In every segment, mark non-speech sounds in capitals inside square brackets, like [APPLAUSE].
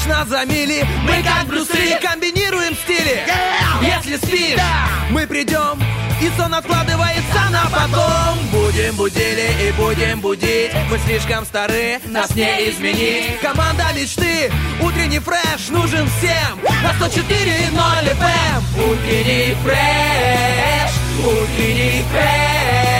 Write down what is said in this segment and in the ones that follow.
Видишь нас за мили, мы как Брюсы Комбинируем стили, если спишь Мы придем и сон откладывается на потом. Будем будили и будем будить. Мы слишком стары, нас не изменить. Команда мечты, утренний фреш нужен всем. На 104.0 FM Утренний фреш, утренний фреш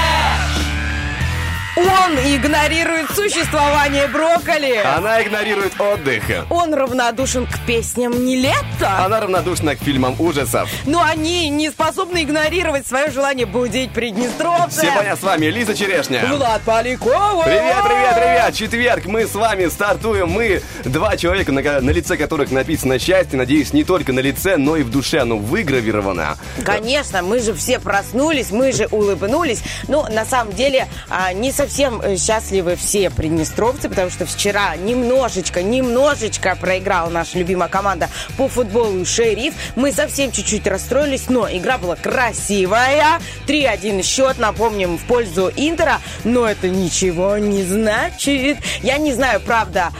Он игнорирует существование брокколи. Она игнорирует отдых. Он равнодушен к песням не лето. Она равнодушна к фильмам ужасов. Но они не способны игнорировать свое желание будить приднестровцев. Сегодня с вами Лиза Черешня. Влад Полякова. Привет, привет, привет! Четверг, мы с вами стартуем. Мы два человека, на, на лице которых написано счастье. Надеюсь, не только на лице, но и в душе оно выгравировано. Конечно, мы же все проснулись, мы же улыбнулись. Но на самом деле а, не совсем э, счастливы все приднестровцы, потому что вчера немножечко, немножечко проиграла наша любимая команда по футболу «Шериф». Мы совсем чуть-чуть расстроились, но игра была красивая. 3-1 счет, напомним, в пользу Интера. Но это ничего не значит. Я не знаю, правда,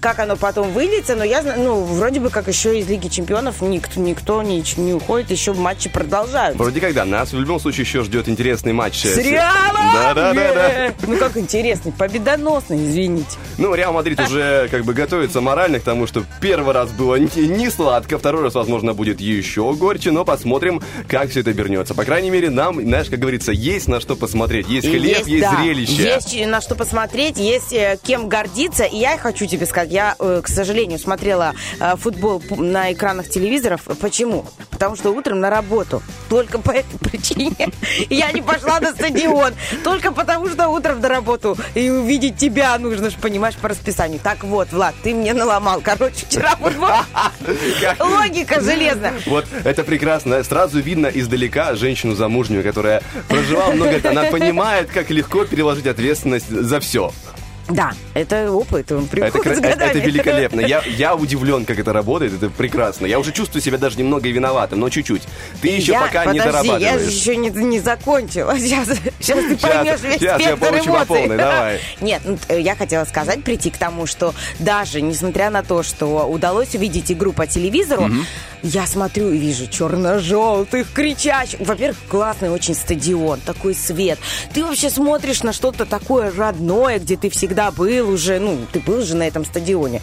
как оно потом выльется, но я знаю, ну, вроде бы как еще из Лиги Чемпионов никто, никто не, не уходит, еще матчи продолжаются. Вроде когда. Нас в любом случае еще ждет интересный матч. С Реалом! Да, да, да, да. Е! Ну как интересный, победоносный, извините. Ну, Реал Мадрид уже как бы готовится морально к тому, что первый раз было не, сладко, второй раз, возможно, будет еще горче, но посмотрим, как все это обернется. По крайней мере, нам, знаешь, как говорится, есть на что посмотреть. Есть хлеб, есть, да, зрелище. Есть на что посмотреть, есть э, кем гордиться. И я хочу тебе сказать, я, э, к сожалению, смотрела э, футбол на экранах телевизоров. Почему? Потому что утром на работу. Только по этой причине [LAUGHS] я не пошла на стадион. Только потому, что утром на работу. И увидеть тебя нужно же, понимаешь, по расписанию. Так вот, Влад, ты мне наломал. Короче, вчера. Как- [LAUGHS] Логика железная. Вот это прекрасно. Сразу видно издалека женщину замужнюю, которая проживала много лет. Она понимает, как легко переложить ответственность за все. Да, это опыт, он Это, приходит с это, годами. это великолепно. [LAUGHS] Я, я удивлен, как это работает. Это прекрасно. Я уже чувствую себя даже немного виноватым, но чуть-чуть. Ты еще Я- пока не подожди, я же дорабатываешь. еще не, не закончила. [LAUGHS] Сейчас, сейчас ты поймешь весь щас я спектр по эмоций. полной, давай. [LAUGHS] Нет, ну, я хотела сказать, прийти к тому, что даже несмотря на то, что удалось увидеть игру по телевизору, я смотрю и вижу черно-желтых, кричащих. Во-первых, классный очень стадион, такой свет. Ты вообще смотришь на что-то такое родное, где ты всегда был уже, ну, ты был же на этом стадионе,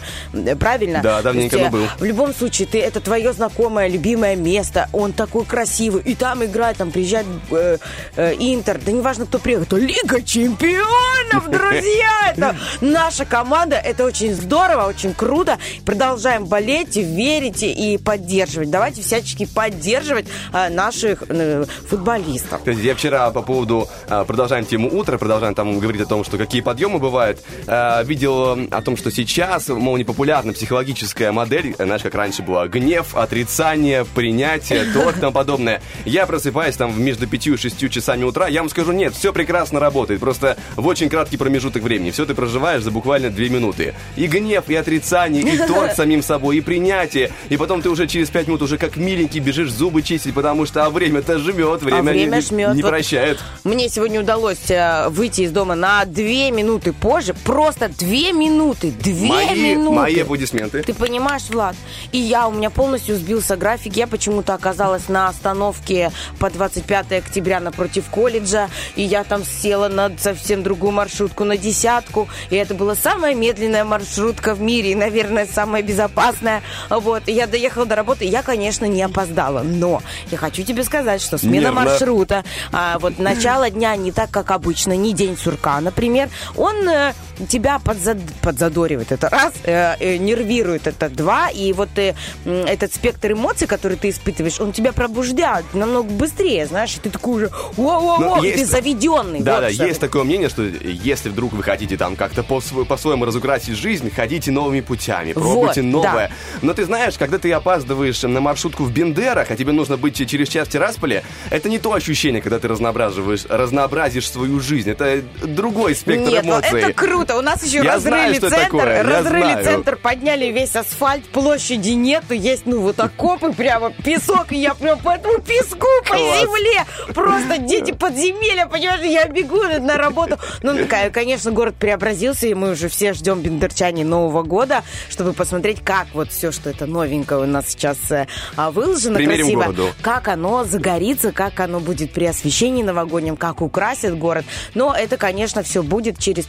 правильно? Да, давненько, То есть, был. в любом случае, ты это твое знакомое, любимое место. Он такой красивый. И там играет, там приезжает э, э, Интер. Да неважно, кто приехал. Это Лига чемпионов, [LAUGHS] друзья! Это наша команда. Это очень здорово, очень круто. Продолжаем болеть, верить и поддерживать. Давайте всячески поддерживать э, наших э, футболистов. Я вчера по поводу, а, продолжаем тему утра, продолжаем там говорить о том, что какие подъемы бывают, а, видел м, о том, что сейчас, мол, непопулярна психологическая модель, э, знаешь, как раньше была, гнев, отрицание, принятие, то и тому подобное. Я просыпаюсь там между 5 и 6 часами утра, я вам скажу, нет, все прекрасно работает, просто в очень краткий промежуток времени. Все ты проживаешь за буквально 2 минуты. И гнев, и отрицание, и торг с [LAUGHS] самим собой, и принятие, и потом ты уже через 5 минут уже как миленький бежишь зубы чистить, потому что а время-то жмет, время, а время не, жмет. не Вот прощает. Мне сегодня удалось э, выйти из дома на две минуты позже. Просто две минуты. Две Мои, минуты. мои аплодисменты. Ты понимаешь, Влад? И я, у меня полностью сбился график. Я почему-то оказалась на остановке по 25 октября напротив колледжа. И я там села на совсем другую маршрутку, на десятку. И это была самая медленная маршрутка в мире. И, наверное, самая безопасная. Вот. И я доехала до работы. Я, конечно, не опоздала. Но я хочу тебе сказать, что смена Нервно. маршрута, а, вот начало дня не так, как обычно, не день сурка, например, он э, тебя подзад- подзадоривает, это раз, э, э, нервирует, это два, и вот э, этот спектр эмоций, который ты испытываешь, он тебя пробуждает намного быстрее, знаешь, и ты такой уже, о-о-о, Ну, ты есть- заведенный. Да, вот да, что есть такое мнение, что если вдруг вы хотите там как-то по- по-своему разукрасить жизнь, ходите новыми путями, пробуйте Вот, новое. Но ты знаешь, когда ты опаздываешь на маршрутку в Бендерах, а тебе нужно быть через час в Тирасполе, это не то ощущение, когда ты разноображиваешь, разнообразишь свою жизнь. Это другой спектр Нет, ну, эмоций. это круто. У нас еще Я разрыли знаю, центр, разрыли центр, подняли весь асфальт, площади нету, есть, ну, вот окопы, прямо песок, и я прям по этому песку, по земле. Просто дети подземелья, понимаешь, я бегу на работу. Ну, к- конечно, город преобразился, и мы уже все ждем бендерчане Нового года, чтобы посмотреть, как вот все, что это новенькое у нас сейчас э, а, выложено Примерим красиво, городу. как оно загорится, как оно будет при освещении новогоднем, как украсит город. Но это, конечно, все будет через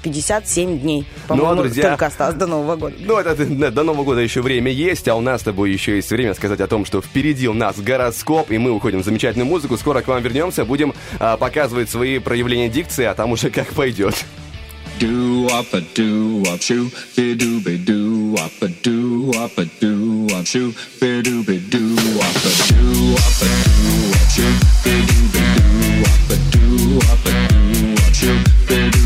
57 дней. По-моему, Ну, а, друзья, только осталось до Нового года. Ну, это до Нового года еще время есть, а у нас с тобой еще есть время сказать о том, что впереди у нас гороскоп, и мы уходим в замечательную музыку. Скоро к вам вернемся, будем а, показывать свои проявления дикции, а там уже как пойдет. Do up a do up shoo be do be do up a do up a do up shoo be do be do up a do up a do up shoo be do be do up a do up a do up shoo be do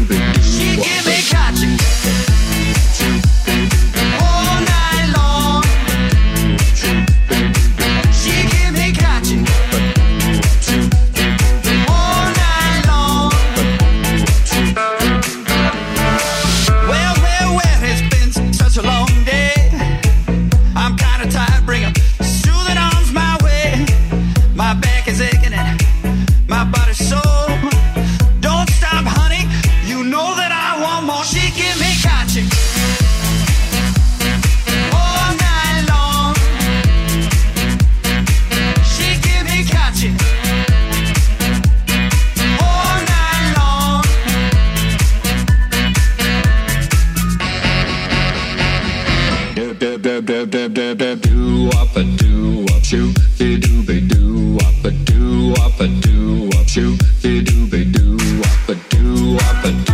up a do up shoo be do be do up a do up a do up shoo be do be do up a do up a do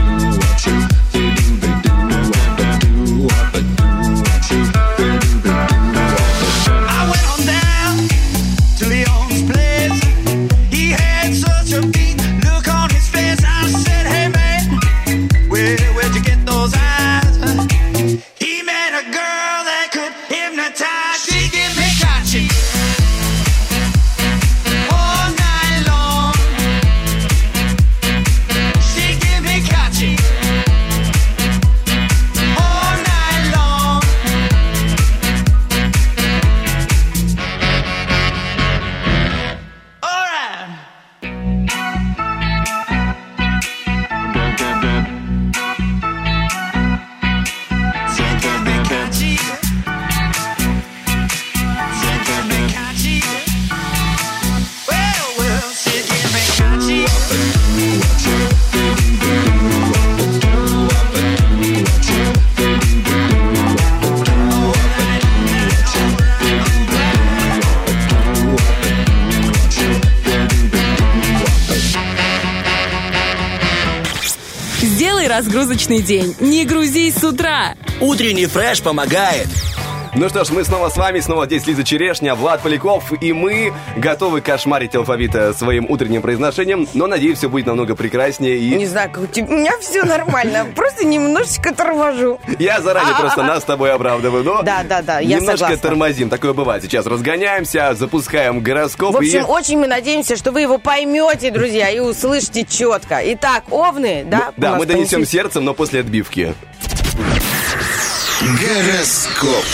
Разгрузочный день. Не грузись с утра. Утренний фреш помогает. Ну что ж, мы снова с вами, снова здесь Лиза Черешня, Влад Поляков, и мы готовы кошмарить алфавита своим утренним произношением, но, надеюсь, все будет намного прекраснее, и Не знаю, как у тебя. У меня все нормально. [LAUGHS] Просто немножечко торможу. я заранее просто нас с тобой оправдываю, но Да, да, да, я немножко тормозим, такое бывает. Сейчас разгоняемся, запускаем гороскоп, В общем, очень мы надеемся, что вы его поймете, друзья, и услышите четко. Итак, овны, да? Да, мы донесем сердцем, но после отбивки. Гороскоп.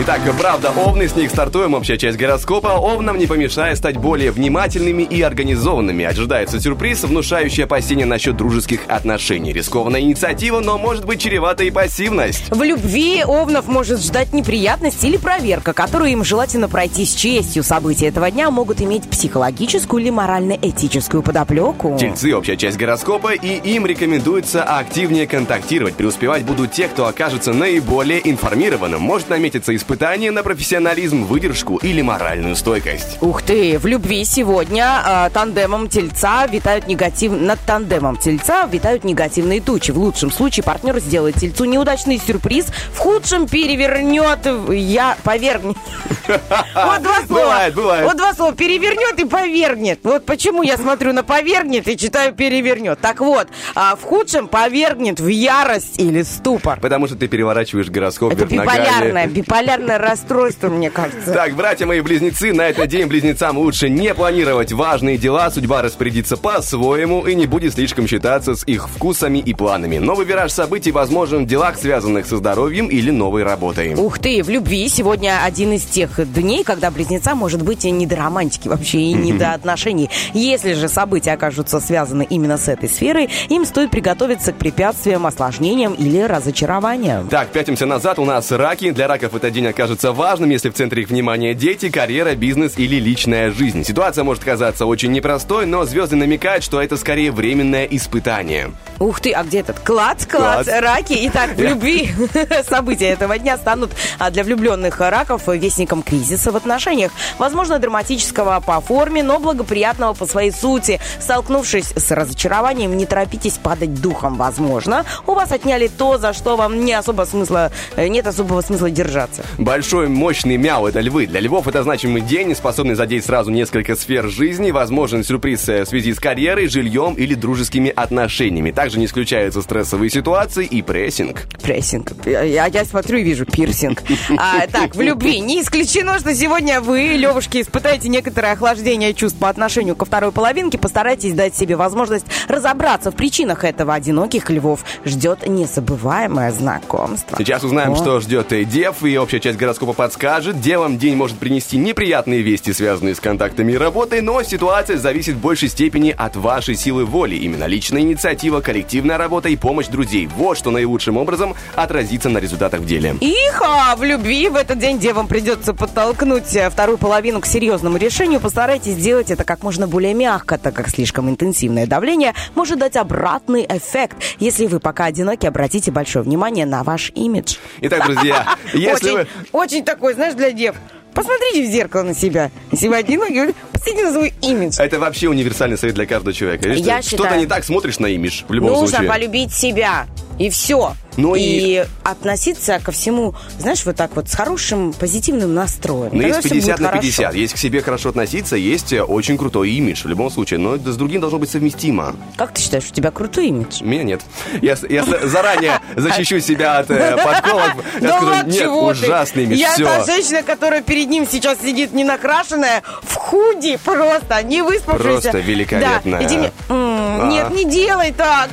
Итак, правда, овны, с них стартуем, общая часть гороскопа. Овнам не помешает стать более внимательными и организованными. Ожидается сюрприз, внушающий опасения насчет дружеских отношений. Рискованная инициатива, но может быть чревата и пассивность. В любви овнов может ждать неприятность или проверка, которую им желательно пройти с честью. События этого дня могут иметь психологическую или морально-этическую подоплеку. Тельцы, общая часть гороскопа, и им рекомендуется активнее контактировать. Преуспевать будут те, кто окажется наиболее информированным. Может наметиться испытание на профессионализм, выдержку или моральную стойкость. Ух ты, в любви сегодня э, тандемом тельца витают негатив... Над тандемом тельца витают негативные тучи. В лучшем случае партнер сделает тельцу неудачный сюрприз, в худшем перевернет... Я... Повергнет. [LAUGHS] Вот два слова. Бывает, бывает. Вот два слова. Перевернет и повергнет. Вот почему я смотрю на повергнет и читаю перевернет. Так вот, а в худшем повергнет в ярость или ступор. Потому что ты переворачиваешь гороскоп Это биполярное, биполярное биполярное расстройство, мне кажется. Так, братья мои близнецы, на этот день близнецам лучше не планировать важные дела, судьба распорядится по-своему и не будет слишком считаться с их вкусами и планами. Новый вираж событий возможен в делах, связанных со здоровьем или новой работой. Ух ты, в любви сегодня один из тех дней, когда близнецам может быть и не до романтики вообще, и не до отношений. Если же события окажутся связаны именно с этой сферой, им стоит приготовиться к препятствиям, осложнениям или разочарованиям. Так, пятимся назад, у нас раки. Для раков этот день окажется важным, если в центре их внимания дети, карьера, бизнес или личная жизнь. Ситуация может казаться очень непростой, но звезды намекают, что это скорее временное испытание. Ух ты, а где этот? Клац, клац, Клац. раки. Итак, в любви [LAUGHS] события этого дня станут а, для влюбленных раков вестником кризиса в отношениях. Возможно, драматического по форме, но благоприятного по своей сути. Столкнувшись с разочарованием, не торопитесь падать духом. Возможно, у вас отняли то, за что вам не особо смысла, э, нет особого смысла держаться. Большой, мощный мяу – это львы. Для львов это значимый день, способный задеть сразу несколько сфер жизни. Возможен сюрприз э, в связи с карьерой, жильем или дружескими отношениями. Также не исключаются стрессовые ситуации и прессинг. Прессинг. Я, я смотрю и вижу пирсинг. А, так, в любви. Не исключено, что сегодня вы, Левушки, испытаете некоторое охлаждение чувств по отношению ко второй половинке. Постарайтесь дать себе возможность разобраться в причинах этого. Одиноких львов ждет незабываемое знакомство. Сейчас узнаем, О. что ждет э, Дев, и общая часть гороскопа подскажет. Девам день может принести неприятные вести, связанные с контактами и работой, но ситуация зависит в большей степени от вашей силы воли. Именно личная инициатива, коллективная работа и помощь друзей. Вот что наилучшим образом отразится на результатах в деле. Иха, в любви в этот день девам придется подтолкнуть э, вторую половину к серьезному решению. Постарайтесь сделать это как можно более мягко, так как слишком интенсивное давление может дать обратный эффект. Если вы пока одиноки, обратите большое внимание на ваш имидж. Итак, друзья, [LAUGHS] если вы... очень такой, знаешь, для дев. Посмотрите в зеркало на себя. Если вы одиноки, посмотрите на свой имидж. Это вообще универсальный совет для каждого человека. Я Что-то считаю- не так смотришь на имидж в любом Нужно случае. полюбить себя. И все. Ну и... и- относиться ко всему, знаешь, вот так вот, с хорошим, позитивным настроем. Ну, Тогда есть всё будет 50 на хорошо. 50. Есть к себе хорошо относиться, есть э, очень крутой имидж в любом случае. Но это с другим должно быть совместимо. Как ты считаешь, у тебя крутой имидж? У меня нет. Я, я заранее защищу себя от э, подколок. [LAUGHS] Я скажу, нет, ужасный имидж. Я та женщина, которая перед ним сейчас сидит не накрашенная, в худи просто, не выспавшаяся. Просто великолепная. Да, иди мне, «М, А. Нет, не делай так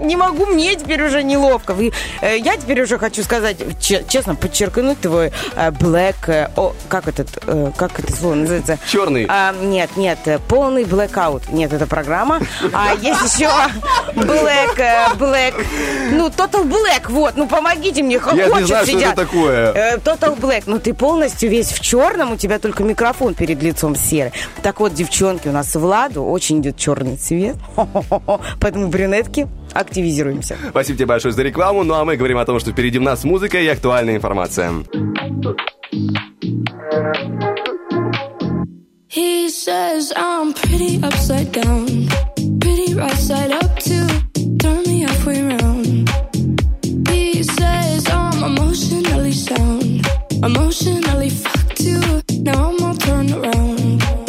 не могу, мне теперь уже неловко. Вы, э, я теперь уже хочу сказать, че- честно, подчеркнуть твой э, black, э, о, как этот, э, как это слово называется? Черный. А, нет, нет, э, полный blackout. Нет, это программа. А есть еще black, э, black, ну, total black, вот, ну, помогите мне, Я не знаю, что сидят. это такое. Э, Total Black, ну ты полностью весь в черном, у тебя только микрофон перед лицом серый. Так вот, девчонки, у нас Владу очень идет черный цвет, [LAUGHS] поэтому брюнетки активизируемся. Спасибо тебе большое за рекламу. Ну а мы говорим о том, что впереди у нас музыка и актуальная информация. He says I'm pretty upside down, pretty right side up too. Turn me halfway round. He says I'm emotionally sound, emotionally fucked too. Now I'm all turned around.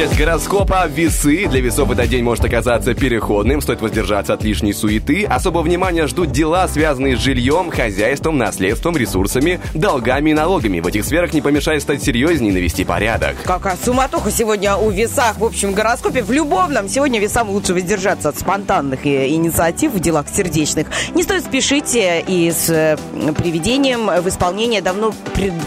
Часть гороскопа. Весы. Для весов этот день может оказаться переходным. Стоит воздержаться от лишней суеты. Особого внимания ждут дела, связанные с жильем, хозяйством, наследством, ресурсами, долгами и налогами. В этих сферах не помешает стать серьезнее и навести порядок. Какая суматоха сегодня у весах в общем гороскопе. В любовном сегодня весам лучше воздержаться от спонтанных инициатив в делах сердечных. Не стоит спешить э, и с э, приведением в исполнение давно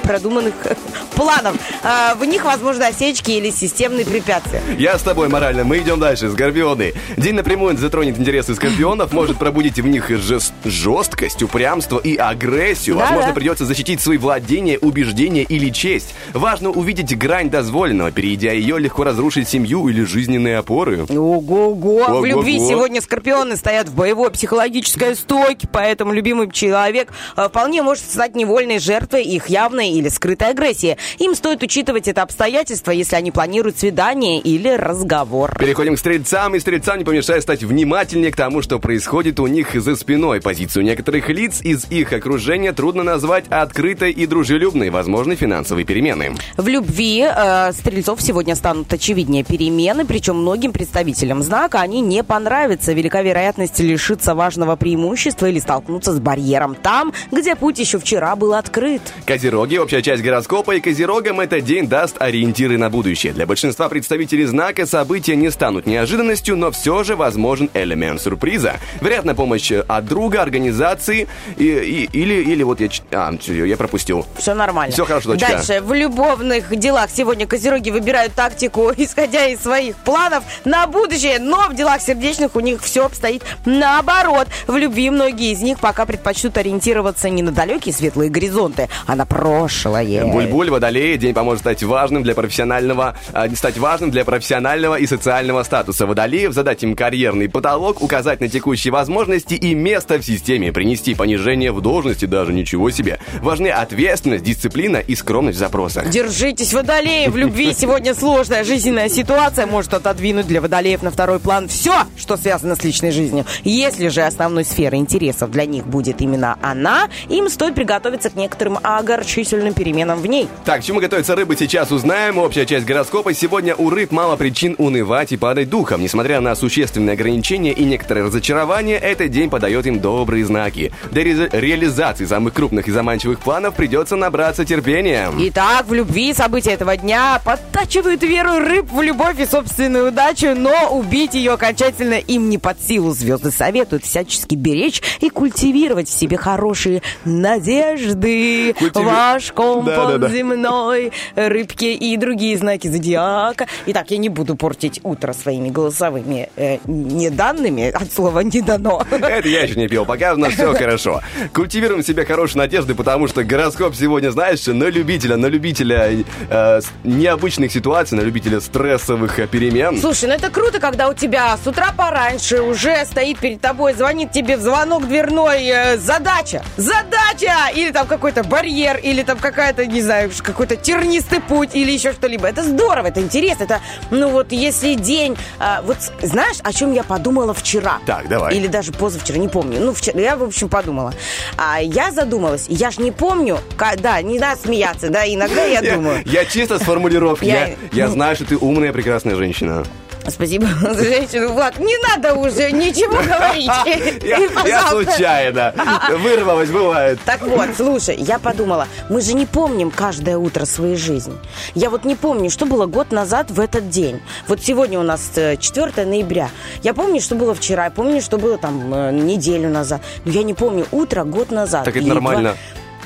продуманных [LAUGHS] планов. А, В них, возможно, осечки или системные препятствия. Я с тобой морально. Мы идем дальше. Скорпионы. День напрямую затронет интересы скорпионов, может пробудить в них жест- жесткость, упрямство и агрессию. Да-да. Возможно, придется защитить свои владения, убеждения или честь. Важно увидеть грань дозволенного. Перейдя ее, легко разрушить семью или жизненные опоры. Ого-го! В любви сегодня скорпионы стоят в боевой психологической стойке, поэтому любимый человек э, вполне может стать невольной жертвой их явной или скрытой агрессии. Им стоит учитывать это обстоятельство, если они планируют свидание или разговор. Переходим к стрельцам, и стрельцам не помешает стать внимательнее к тому, что происходит у них за спиной. Позицию некоторых лиц из их окружения трудно назвать открытой и дружелюбной, возможны финансовые перемены. В любви э, стрельцов сегодня станут очевиднее перемены, причем многим представителям знака они не понравятся. Велика вероятность лишиться важного преимущества или столкнуться с барьером там, где путь еще вчера был открыт. Козероги, общая часть гороскопа, и козерогам этот день даст ориентиры на будущее. Для большинства представителей знака события не станут неожиданностью, но все же возможен элемент сюрприза. Вероятно, помощь от друга, организации и, и- или, или вот я... А, я пропустил. Все нормально. Всё хорошо, дочка. Дальше. В любовных делах сегодня козероги выбирают тактику, [LAUGHS] исходя из своих планов на будущее, но в делах сердечных у них все обстоит наоборот. В любви многие из них пока предпочтут ориентироваться не на далекие светлые горизонты, а на прошлое. Буль-буль, водолей, день поможет стать важным для профессионального, не стать важным для профессионального и социального статуса водолеев, задать им карьерный потолок, указать на текущие возможности и место в системе, принести понижение в должности даже ничего себе. Важны ответственность, дисциплина и скромность в запросах. Держитесь, водолеи! В любви сегодня сложная жизненная ситуация может отодвинуть для водолеев на второй план все, что связано с личной жизнью. Если же основной сферой интересов для них будет именно она, им стоит приготовиться к некоторым огорчительным переменам в ней. Так, к чему готовятся рыбы, сейчас узнаем. Общая часть гороскопа. Сегодня у рыб мало причин унывать и падать духом. Несмотря на существенные ограничения и некоторые разочарования, этот день подает им добрые знаки. Для ре- реализации самых крупных и заманчивых планов придется набраться терпения. Итак, в любви события этого дня подтачивают веру рыб в любовь и собственную удачу, но убить ее окончательно им не под силу. Звезды советуют всячески беречь и культивировать в себе хорошие надежды. Культиви- Ваш компас Да-да-да. земной, рыбки и другие знаки зодиака. Итак, я не буду портить утро своими голосовыми э, неданными, от слова «не дано». Это я еще не пил, пока у нас все [LAUGHS] хорошо. Культивируем в себе хорошие надежды, потому что гороскоп сегодня, знаешь, на любителя, на любителя э, с- необычных ситуаций, на любителя стрессовых э, перемен. Слушай, ну это круто, когда у тебя с утра пораньше уже стоит перед тобой, звонит тебе в звонок дверной э, задача. Задача! Или там какой-то барьер, или там какая-то, не знаю, какой-то тернистый путь, или еще что-либо. Это здорово, это интересно. Это, ну вот, если день... а, вот знаешь, о чем я подумала вчера? Так, давай. Или даже позавчера, не помню. Ну, вчера, я, в общем, подумала. А, я задумалась, я ж не помню, ка- да, не надо смеяться, да, иногда я Я, думаю. я чисто с формулировки. Я, знаю, что ты умная, прекрасная женщина. Спасибо [LAUGHS] за женщину, Влад. Не надо уже ничего [LAUGHS] говорить. Я, я случайно. [LAUGHS] Вырвалась, бывает. Так вот, слушай, я подумала, мы же не помним каждое утро своей жизни. Я вот не помню, что было год назад в этот день. Вот сегодня у нас э, 4 ноября. Я помню, что было вчера, я помню, что было там э, неделю назад. Но я не помню утро год назад. Так это нормально. два-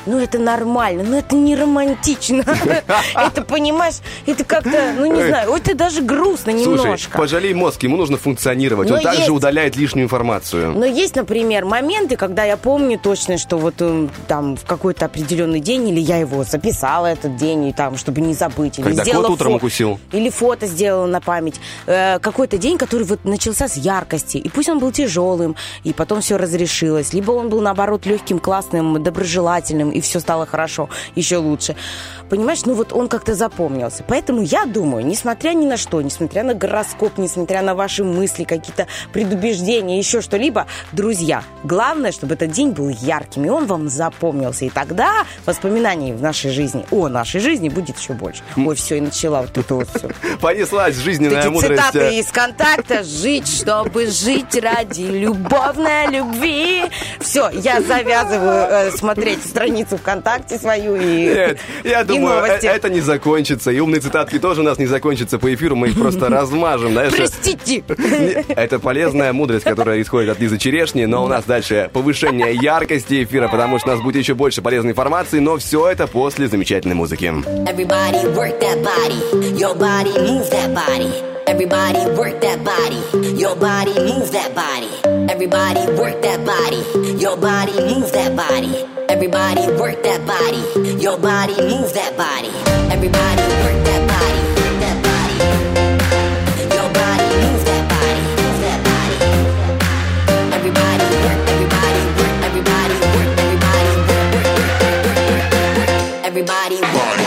ну это нормально, ну это не романтично. [LAUGHS] Это, понимаешь, это как-то, ну не знаю, это даже грустно Слушай, немножко. пожалей мозг, ему нужно функционировать. Но Он также удаляет лишнюю информацию. Но есть, например, моменты, когда я помню точно, что вот э, там в какой-то определенный день, или я его записала этот день, и там, чтобы не забыть. Или Когда кот утром укусил. Или фото сделала на память. Э, какой-то день, который вот начался с яркости. И пусть он был тяжелым, и потом все разрешилось. Либо он был, наоборот, легким, классным, доброжелательным, и все стало хорошо, еще лучше. Понимаешь, ну вот он как-то запомнился. Поэтому я думаю, несмотря ни на что, несмотря на гороскоп, несмотря на ваши мысли, какие-то предубеждения, еще что-либо, друзья, главное, чтобы этот день был ярким, и он вам запомнился. И тогда воспоминаний в нашей жизни, о нашей жизни будет еще больше. Ой, все, и начала вот это вот все. [LAUGHS] Понеслась жизненная Эти мудрость. цитаты из контакта «Жить, чтобы жить ради любовной любви». Все, я завязываю э, смотреть страницу ВКонтакте свою и, Нет, я и думаю, э- новости. это не закончится. И умные цитатки тоже у нас не закончатся по эфиру. Мы их просто [LAUGHS] размажем. знаешь. Простите. Это полезная мудрость, которая исходит от Лизы Черешни, но у нас дальше повышение яркости эфира, потому что у нас будет еще больше полезной информации, но все это после замечательной музыки. Everybody work that body. Your body move that body. Everybody work that body. Your body move that body. Everybody work that body. Your body move that body. Everybody work that body. Your body move that body. Everybody work that body. That body. Your body move that body. Move that body. Everybody work. Everybody work. Everybody work. Everybody work. Work. Work. Work. Work. Work. Everybody work.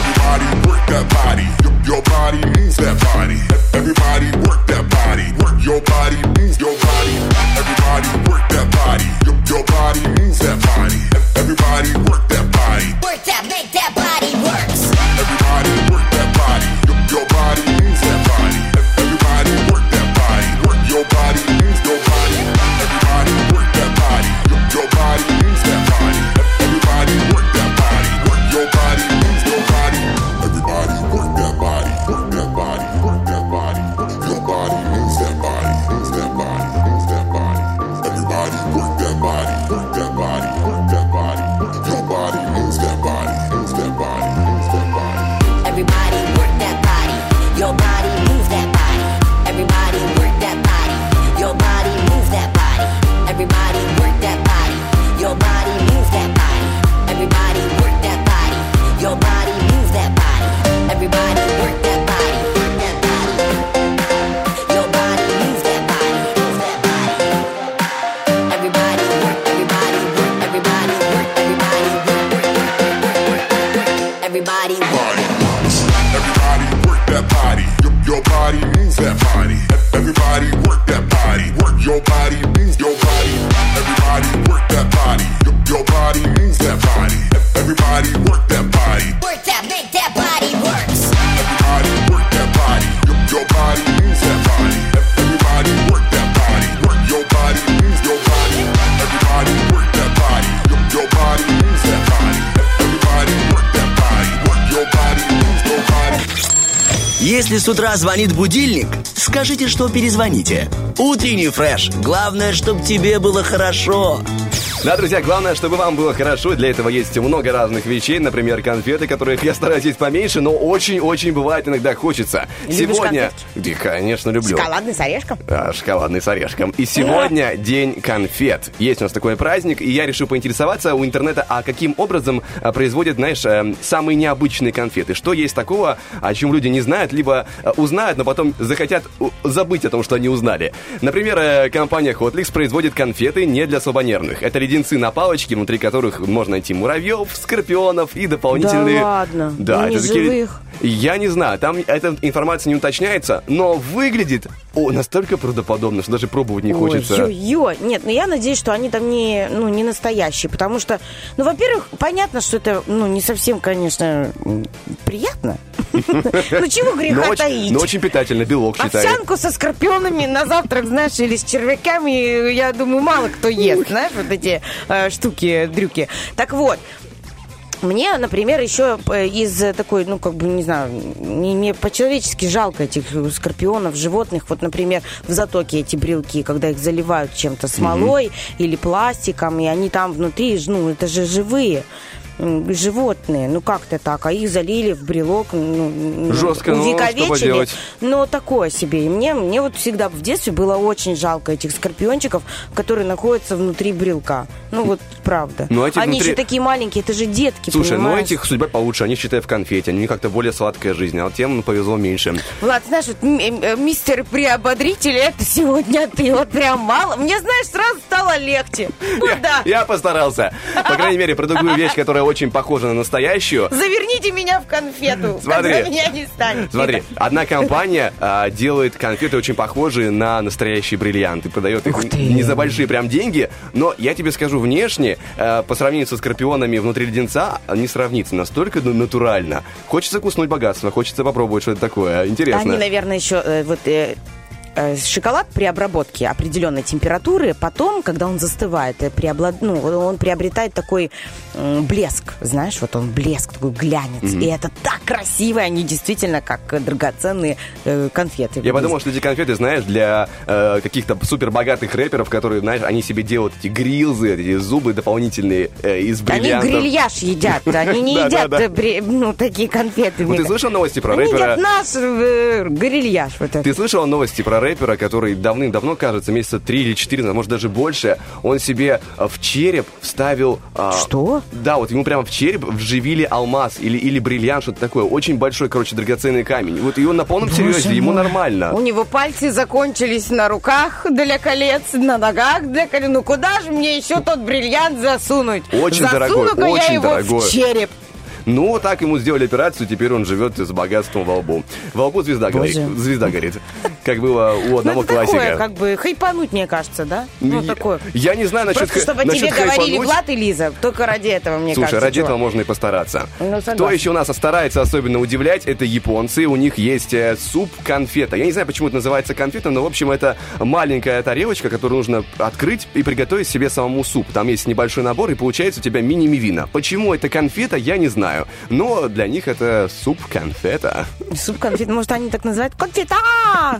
Everybody work that body. Your- Your body moves that body. Everybody work that body. Work your body, move your body. Everybody work that body. Your- Your body moves that body. Everybody work that body. Work that, make that body works. Everybody work that body. Your- Your body moves that body. Everybody work that body. Work your body, your body, move your body. Everybody work that body. Your, your body moves that body. Everybody work Если с утра звонит будильник, скажите, что перезвоните. Утренний фреш. Главное, чтобы тебе было хорошо. Да, друзья, главное, чтобы вам было хорошо. Для этого есть много разных вещей. Например, конфеты, которых я стараюсь есть поменьше, но очень-очень бывает иногда хочется. Любишь Сегодня... Да, конечно, люблю. Шоколадный с орешком. А, шоколадный с орешком. И сегодня день конфет. Есть у нас такой праздник, и я решил поинтересоваться у интернета, а каким образом а, производят, знаешь, э, самые необычные конфеты. Что есть такого, о чем люди не знают, либо э, узнают, но потом захотят забыть о том, что они узнали. Например, э, компания Hotlix производит конфеты не для слабонервных. Это леденцы на палочке, внутри которых можно найти муравьев, скорпионов и дополнительные... Да ладно? Да, Ну, это такие- живых? Я не знаю, там эта информация не уточняется, но выглядит о, настолько правдоподобно, что даже пробовать не хочется. Ой, ё, Нет, ну я надеюсь, что они там не, ну, не настоящие, потому что, ну, во-первых, понятно, что это, ну, не совсем, конечно, приятно. [LAUGHS] Ну, чего греха таить? но очень питательно, белок считаю. Овсянку со скорпионами на завтрак, знаешь, или с червяками, я думаю, мало кто ест, знаешь, вот эти э, штуки, дрюки. Так вот, Мне, например, еще э, из э, такой, ну, как бы, не знаю, мне, по-человечески жалко этих скорпионов, животных. Вот, например, в затоке эти брелки, когда их заливают чем-то смолой или пластиком, и они там внутри, ну, это же живые животные, ну как-то так, а их залили в брелок, ну, м, Жестко, ну, что увековечили. поделать. Но такое себе. И мне, мне вот всегда в детстве было очень жалко этих скорпиончиков, которые находятся внутри брелка. Ну вот, правда. Ну, эти Они внутри- еще такие маленькие, это же детки, Слушай, ну понимаешь? этих судьба получше, они, считай, в конфете, они как-то более сладкая жизнь, а вот тем ну, повезло меньше. Влад, знаешь, вот э, мистер приободритель, это сегодня ты вот прям мало. Мне, знаешь, сразу стало легче. Ну да. Я постарался. По крайней мере, про другую вещь, которая очень похожа на настоящую. Заверните меня в конфету, Смотри. когда меня не станет. Смотри, одна компания [LAUGHS] а, делает конфеты очень похожие на настоящие бриллианты, продает их не за большие прям деньги, но я тебе скажу, внешне, а, по сравнению со скорпионами внутри леденца, не сравнится настолько ну, натурально. Хочется куснуть богатство, хочется попробовать что-то такое. Интересно. Они, наверное, еще э, вот э, э, шоколад при обработке определенной температуры, потом, когда он застывает, э, преоблад- ну, он приобретает такой блеск, знаешь, вот он блеск, такой глянец. И это так красиво, они действительно как э, драгоценные э, конфеты. Я подумал, что эти конфеты, знаешь, для э, каких-то супер богатых рэперов, которые, знаешь, они себе делают эти грилзы, эти зубы дополнительные э, из Они бриллиантов. грильяж едят, они не [LAUGHS] едят э, ну, такие конфеты. Ну, ты слышал новости про Они рэпера? едят наш э, грильяж. Вот это. Ты слышал новости про рэпера, который давным-давно, кажется, месяца три или четыре, может даже больше, он себе э, в череп вставил... а, Что? Да, вот ему прямо в череп вживили алмаз или, или бриллиант, что-то такое. Очень большой, короче, драгоценный камень. Вот и он на полном серьезе, ему нормально. У него пальцы закончились на руках для колец, на ногах для колец. Ну куда же мне еще тот бриллиант засунуть? Очень Засуну-ка дорогой, я очень его дорогой. в череп. Ну, так ему сделали операцию, теперь он живет с богатством во лбу. Во лбу звезда горит. Боже. Звезда горит. Как было у Ну, одного такое, классика. как бы, хайпануть, мне кажется, да? Ну, Я- такое. Я не знаю насчет Просто, чтобы насчет тебе говорили хайпануть. Влад и Лиза. Только ради этого, мне Слушай, кажется. ради этого чувак. можно и постараться. Ну, согласна. Кто еще у нас старается особенно удивлять, это японцы. У них есть э, суп-конфета. Я не знаю, почему это называется конфета, но, в общем, это маленькая тарелочка, которую нужно открыть и приготовить себе самому суп. Там есть небольшой набор, и получается у тебя мини-мивина. Почему это конфета, я не знаю. Но для них это суп-конфета. Суп-конфет, может, они так называют? Конфета!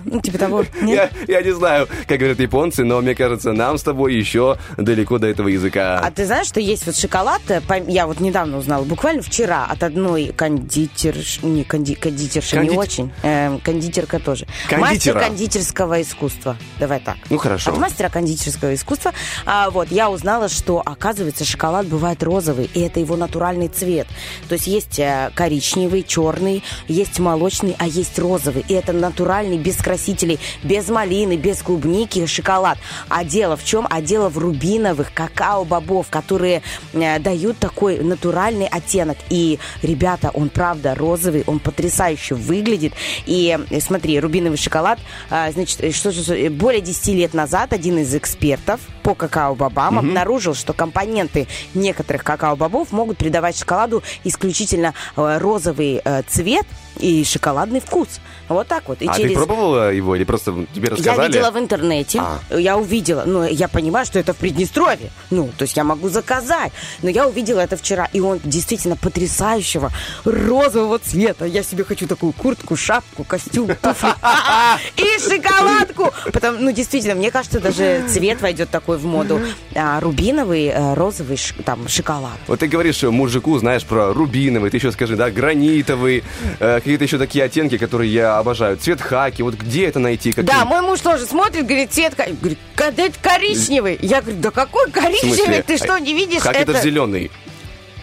Ну, типа того. [LAUGHS] Я, Нет? я не знаю, как говорят японцы, но мне кажется, нам с тобой еще далеко до этого языка. А ты знаешь, что есть вот шоколад, э, я вот недавно узнала, буквально вчера от одной кондитерш... не конди... кондитерши, Кондит- не очень, эм, кондитерка тоже. Кондитера. Мастер кондитерского искусства. Давай так. Ну, хорошо. От мастера кондитерского искусства. А, вот, я узнала, что, оказывается, шоколад бывает розовый, и это его натуральный цвет. То есть есть э, коричневый, черный, есть молочный, а есть розовый. И это натуральный, без красителей, без малины, без клубники шоколад. А дело в чем? А дело в рубиновых какао-бобов, которые э, дают такой натуральный оттенок. И, ребята, он правда розовый, он потрясающе выглядит. И э, смотри, рубиновый шоколад, значит, что э, более 10 лет назад один из экспертов по какао-бобам обнаружил, что компоненты некоторых какао-бобов могут придавать шоколаду исключительно э, розовый э, цвет и шоколадный вкус. Вот так вот. И а ты пробовала его или просто тебе рассказали? я видела в интернете, А. я увидела, ну, я понимаю, что это в Приднестровье, ну, то есть я могу заказать, но я увидела это вчера, и он действительно потрясающего розового цвета. Я себе хочу такую куртку, шапку, костюм, туфли [LAUGHS] [LAUGHS] и шоколадку. Потому, ну, действительно, мне кажется, даже цвет войдет такой в моду. А, рубиновый, э, розовый, там, шоколад. Вот ты говоришь мужику, знаешь, про рубиновый, ты еще скажи, да, гранитовый, э, какие-то еще такие оттенки, которые я обожаю. Цвет хаки, вот где это найти? Какие? Да, мой муж тоже смотрит, говорит, цвет, ко- говорит, «Когда это коричневый. Я говорю, да какой коричневый? Ты что, не видишь? Хак это, зеленый.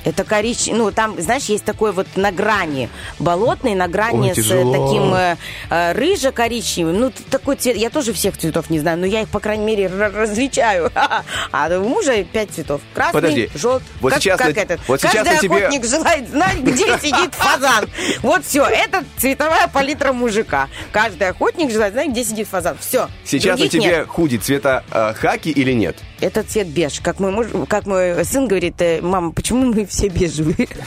Это коричневый, ну там, знаешь, есть такой вот на грани болотный, на грани Ой, с э, тяжело. таким э, э, рыже-коричневым. Ну, такой цвет, я тоже всех цветов не знаю, но я их, по крайней мере, различаю. [LAUGHS] А у мужа пять цветов. Красный, Подожди. желтый. Вот как, сейчас как на- этот. вот сейчас Каждый тебе- охотник желает знать, где [LAUGHS] сидит фазан. Вот все, это цветовая палитра мужика. Каждый охотник желает знать, где сидит фазан. Все. Сейчас на тебе худи цвета э, хаки или нет? Это цвет беж. Как мой, муж, как мой сын говорит, «Э, мама, почему мы все бежевые? [LAUGHS]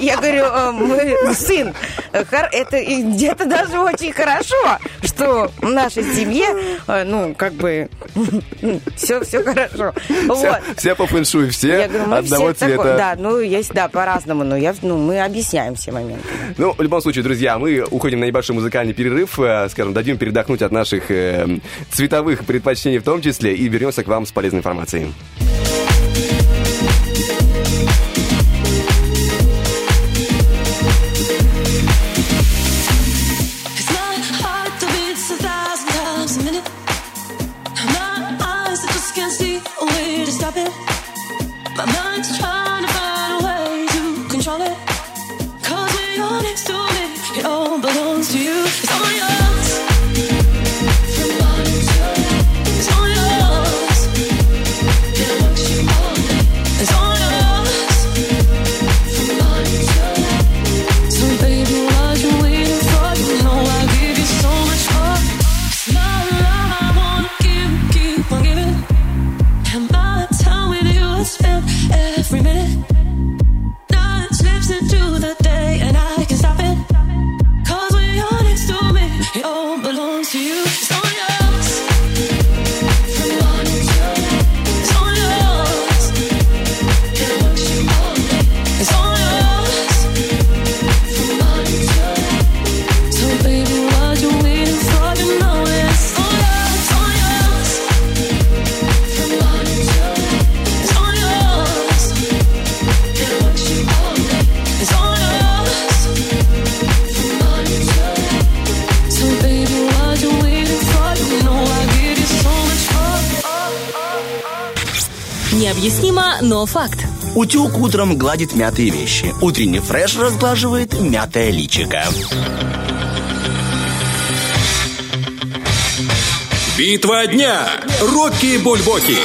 Я говорю, э, мы, сын, э, это где-то даже очень хорошо, что в нашей семье, ну, как бы, [LAUGHS] все, все хорошо. Все, Вот. все по фэншуй, все Я говорю, одного все цвета. такое- да, ну, есть, да, по-разному, но я, ну, мы объясняем все моменты. Ну, в любом случае, друзья, мы уходим на небольшой музыкальный перерыв, скажем, дадим передохнуть от наших э, цветовых предпочтений в том числе, и вернемся к вам с полезной информацией. Но факт. Утюг утром гладит мятые вещи. Утренний фреш разглаживает мятое личико. Битва дня. Рокки Бульбоки.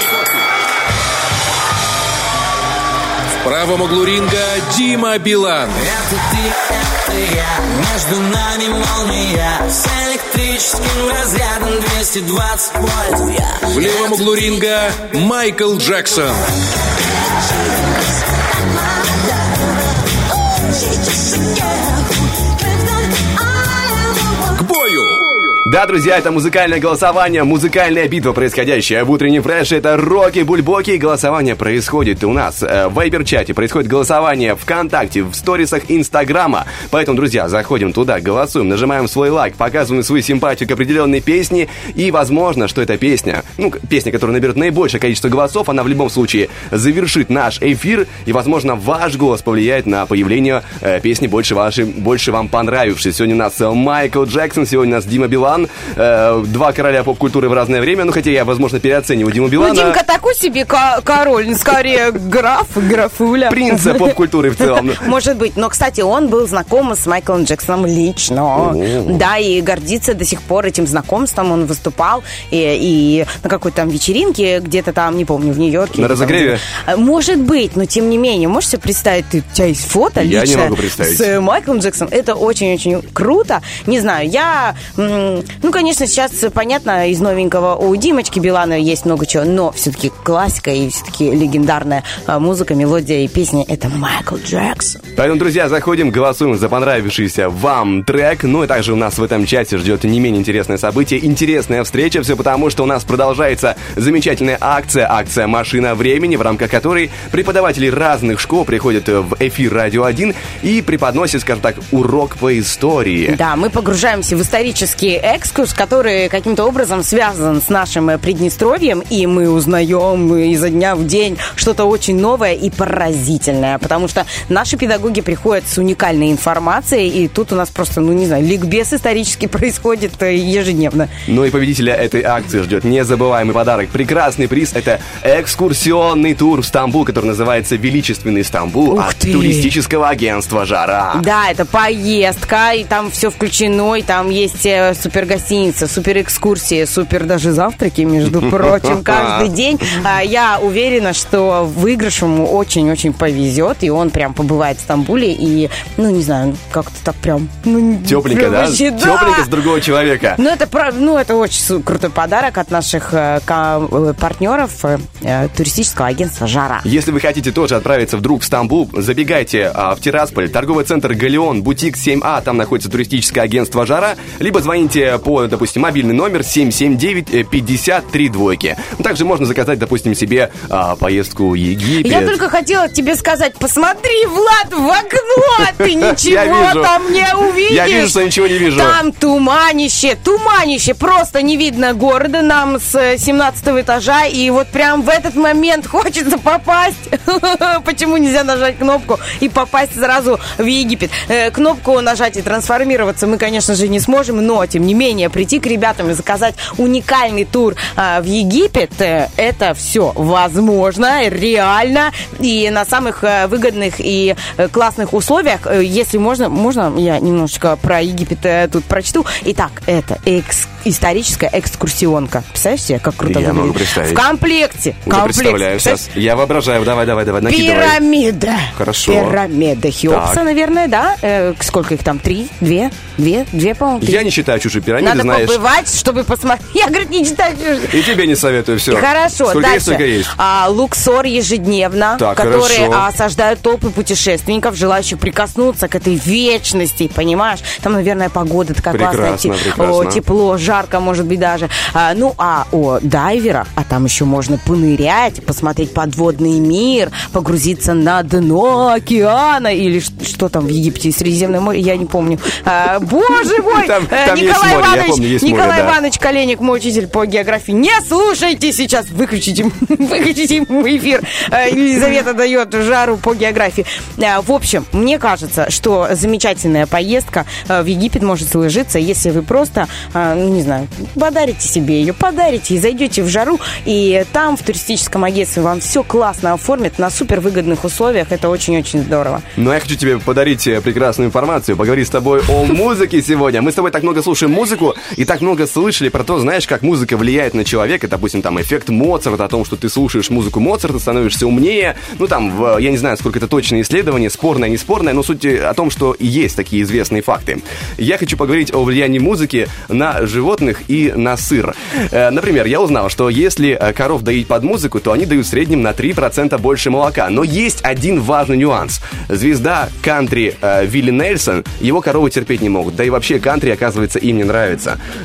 В правом углу ринга Дима Билан. Это ты, это я, между нами молния электрическим разрядом 220 вольт я В левом углу ринга Майкл Джексон. К Да, друзья, это музыкальное голосование, музыкальная битва, происходящая в утреннем фреше. Это Роки Бульбоки. Голосование происходит у нас э, в Вайбер-чате, происходит голосование ВКонтакте, в сторисах Инстаграма. Поэтому, друзья, заходим туда, голосуем, нажимаем свой лайк, показываем свою симпатию к определенной песне. И, возможно, что эта песня, ну, песня, которая наберет наибольшее количество голосов, она в любом случае завершит наш эфир. И, возможно, ваш голос повлияет на появление э, песни больше, вашей, больше вам понравившей. Сегодня у нас Майкл Джексон, сегодня у нас Дима Билан. Э, два короля поп-культуры в разное время. Ну, хотя я, возможно, переоцениваю Диму Билана. Ну, Димка такой себе ко- король, ну, скорее граф, графуля. Принца поп-культуры в целом. [LAUGHS] Может быть. Но, кстати, он был знаком с Майклом Джексоном лично. Да, и гордится до сих пор этим знакомством. Он выступал и, на какой-то там вечеринке, где-то там, не помню, в Нью-Йорке. На разогреве? Может быть, но тем не менее, можешь себе представить, ты, у тебя есть фото Я не могу представить. с э, Майклом Джексоном. Это очень-очень круто. Не знаю, я... Ну, конечно, сейчас понятно, из новенького у Димочки Билана есть много чего, но все-таки классика и все-таки легендарная э, музыка, мелодия и песня — это Майкл Джексон. Поэтому, друзья, заходим, голосуем за понравившийся вам трек. Ну и также у нас в этом чате ждет не менее интересное событие, интересная встреча. Все потому, что у нас продолжается замечательная акция, акция «Машина времени», в рамках которой преподаватели разных школ приходят в эфир «Радио 1» и преподносят, скажем так, урок по истории. Да, мы погружаемся в исторический экскурс, который каким-то образом связан с нашим э, Приднестровьем, и мы узнаем изо дня в день что-то очень новое и поразительное, потому что наши педагоги приходят с уникальной информацией, и тут у нас просто, ну не знаю, ликбез исторический [LAUGHS] происходит э, ежедневно. Ну и победителя этой акции ждет незабываемый подарок. Прекрасный приз – это экскурсионный тур в Стамбул, который называется «Величественный Стамбул» Ух от ты! туристического агентства «Жара». Да, это поездка, и там все включено, и там есть э, супер супер гостиница, супер экскурсии, супер даже завтраки, между [LAUGHS] прочим, каждый день. А, Я уверена, что выигрышему очень-очень повезет, и он прям побывает в Стамбуле, и, ну, не знаю, как-то так прям... ну, Тепленько, да? вообще, да. Тепленько с другого человека. Ну, это, ну, это очень крутой подарок от наших э, э, партнеров э, туристического агентства «Жара». Если вы хотите тоже отправиться вдруг в Стамбул, забегайте а, в Тирасполь, торговый центр «Галеон», бутик 7А, там находится туристическое агентство «Жара», либо звоните по, допустим, мобильный номер 779-53 двойки. Также можно заказать, допустим, себе а, поездку в Египет. Я только хотела тебе сказать, посмотри, Влад, в окно, ты [LAUGHS] Я ничего там не увидишь. Я вижу, что ничего не вижу. Там туманище, туманище, просто не видно города нам с 17 этажа, и вот прям в этот момент хочется попасть. [LAUGHS] Почему нельзя нажать кнопку и попасть сразу в Египет? Э, Кнопку нажать и трансформироваться мы, конечно же, не сможем, но, тем не менее, прийти к ребятам и заказать уникальный тур а, в Египет, э, это все возможно, реально, и на самых э, выгодных и э, классных условиях, Э, если можно, можно я немножечко про Египет э, тут прочту. Итак, это экс- историческая экскурсионка. Представляешь себе, как круто Я выглядит? могу представить. В комплекте. Уже комплекте. представляю сейчас. Я воображаю. Давай, давай, давай, накидывай. Пирамида. Хорошо. Пирамида Хеопса, Так. наверное, да? Э, сколько их там? Три? Две? Две? Две, по-моему? Я не считаю чужие пирамиды, Надо знаешь. побывать, чтобы посмотреть. Я, говорит, не читаю. И тебе не советую, все. Хорошо, Сколько дальше. есть, столько есть. А, Луксор ежедневно, Так, которые хорошо. осаждают толпы путешественников, желающих прикоснуться к этой вечности, понимаешь? Там, наверное, погода такая классная, Прекрасно, те- прекрасно. о, тепло, жарко, может быть, даже. А, ну, а о дайверах, а там еще можно понырять, посмотреть подводный мир, погрузиться на дно океана, или что там в Египте, Средиземное море, я не помню. А, боже мой! Там- Э, там Николай море, я Иванович, помню, есть море, Николай да. Иванович Коленник, мой учитель по географии. Не слушайте сейчас, выключите, [LAUGHS] выключите эфир. Э, Елизавета дает жару по географии. Э, В общем, мне кажется, что замечательная поездка э, в Египет может сложиться, если вы просто, ну, не знаю, подарите себе ее, подарите и зайдете в жару, и там в туристическом агентстве вам все классно оформят на супер выгодных условиях. Это очень-очень здорово. Но я хочу тебе подарить прекрасную информацию, поговорить с тобой о [LAUGHS] музыке сегодня. Мы с тобой так много слушаем музыку и так много слышали про то, знаешь, как музыка влияет на человека. Допустим, там эффект Моцарта, о том, что ты слушаешь музыку Моцарта, становишься умнее. Ну, там, в- я не знаю, сколько это точное исследование, спорное, не спорное, но суть о том, что есть такие известные факты. Я хочу поговорить о влиянии музыки на животных и на сыр. Э, Например, я узнал, что если э, коров доить под музыку, то они дают в среднем на 3% больше молока. Но есть один важный нюанс. Звезда кантри э, Вилли Нельсон, его коровы терпеть не могут. Да и вообще кантри, оказывается, им не нравится.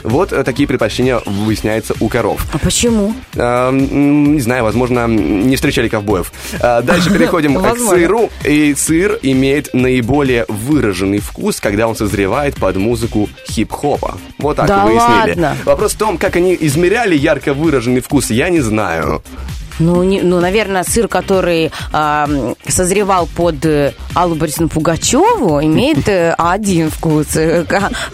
Вот э, такие предпочтения выясняются у коров. А почему? М, не знаю, возможно, не встречали ковбоев. Э, Дальше [LAUGHS] переходим к сыру. И сыр имеет наиболее выраженный вкус, когда он созревает под музыку хип-хопа. Вот так Да выяснили. ладно? Вопрос в том, как они измеряли ярко выраженный вкус, я не знаю. Ну, не- ну, наверное, сыр, который ам, созревал под э, Аллу Борисовну Пугачеву, имеет э, один вкус. Э,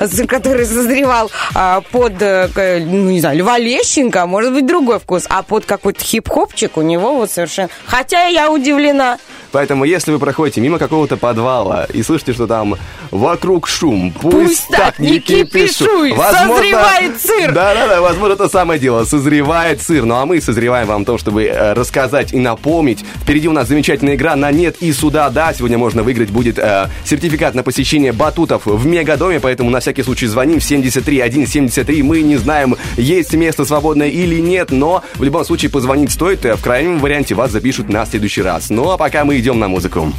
Сыр, который созревал а, под, э, ну, не знаю, Льва Лещенко, может быть, другой вкус. А под какой-то хип-хопчик у него вот совершенно... Хотя я удивлена. Поэтому, если вы проходите мимо какого-то подвала и слышите, что там вокруг шум, пусть, Пусть так не кипишуй, созревает сыр. Да-да-да, возможно, это самое дело, созревает сыр. Ну а мы созреваем вам то, чтобы э, рассказать и напомнить. Впереди у нас замечательная игра на нет и сюда, да. Сегодня можно выиграть будет э, сертификат на посещение батутов в Мегадоме, поэтому на всякий случай звоним в 73 173. Мы не знаем, есть место свободное или нет, но в любом случае позвонить стоит. э, В крайнем варианте вас запишут на следующий раз. Ну а пока мы идем на музыку.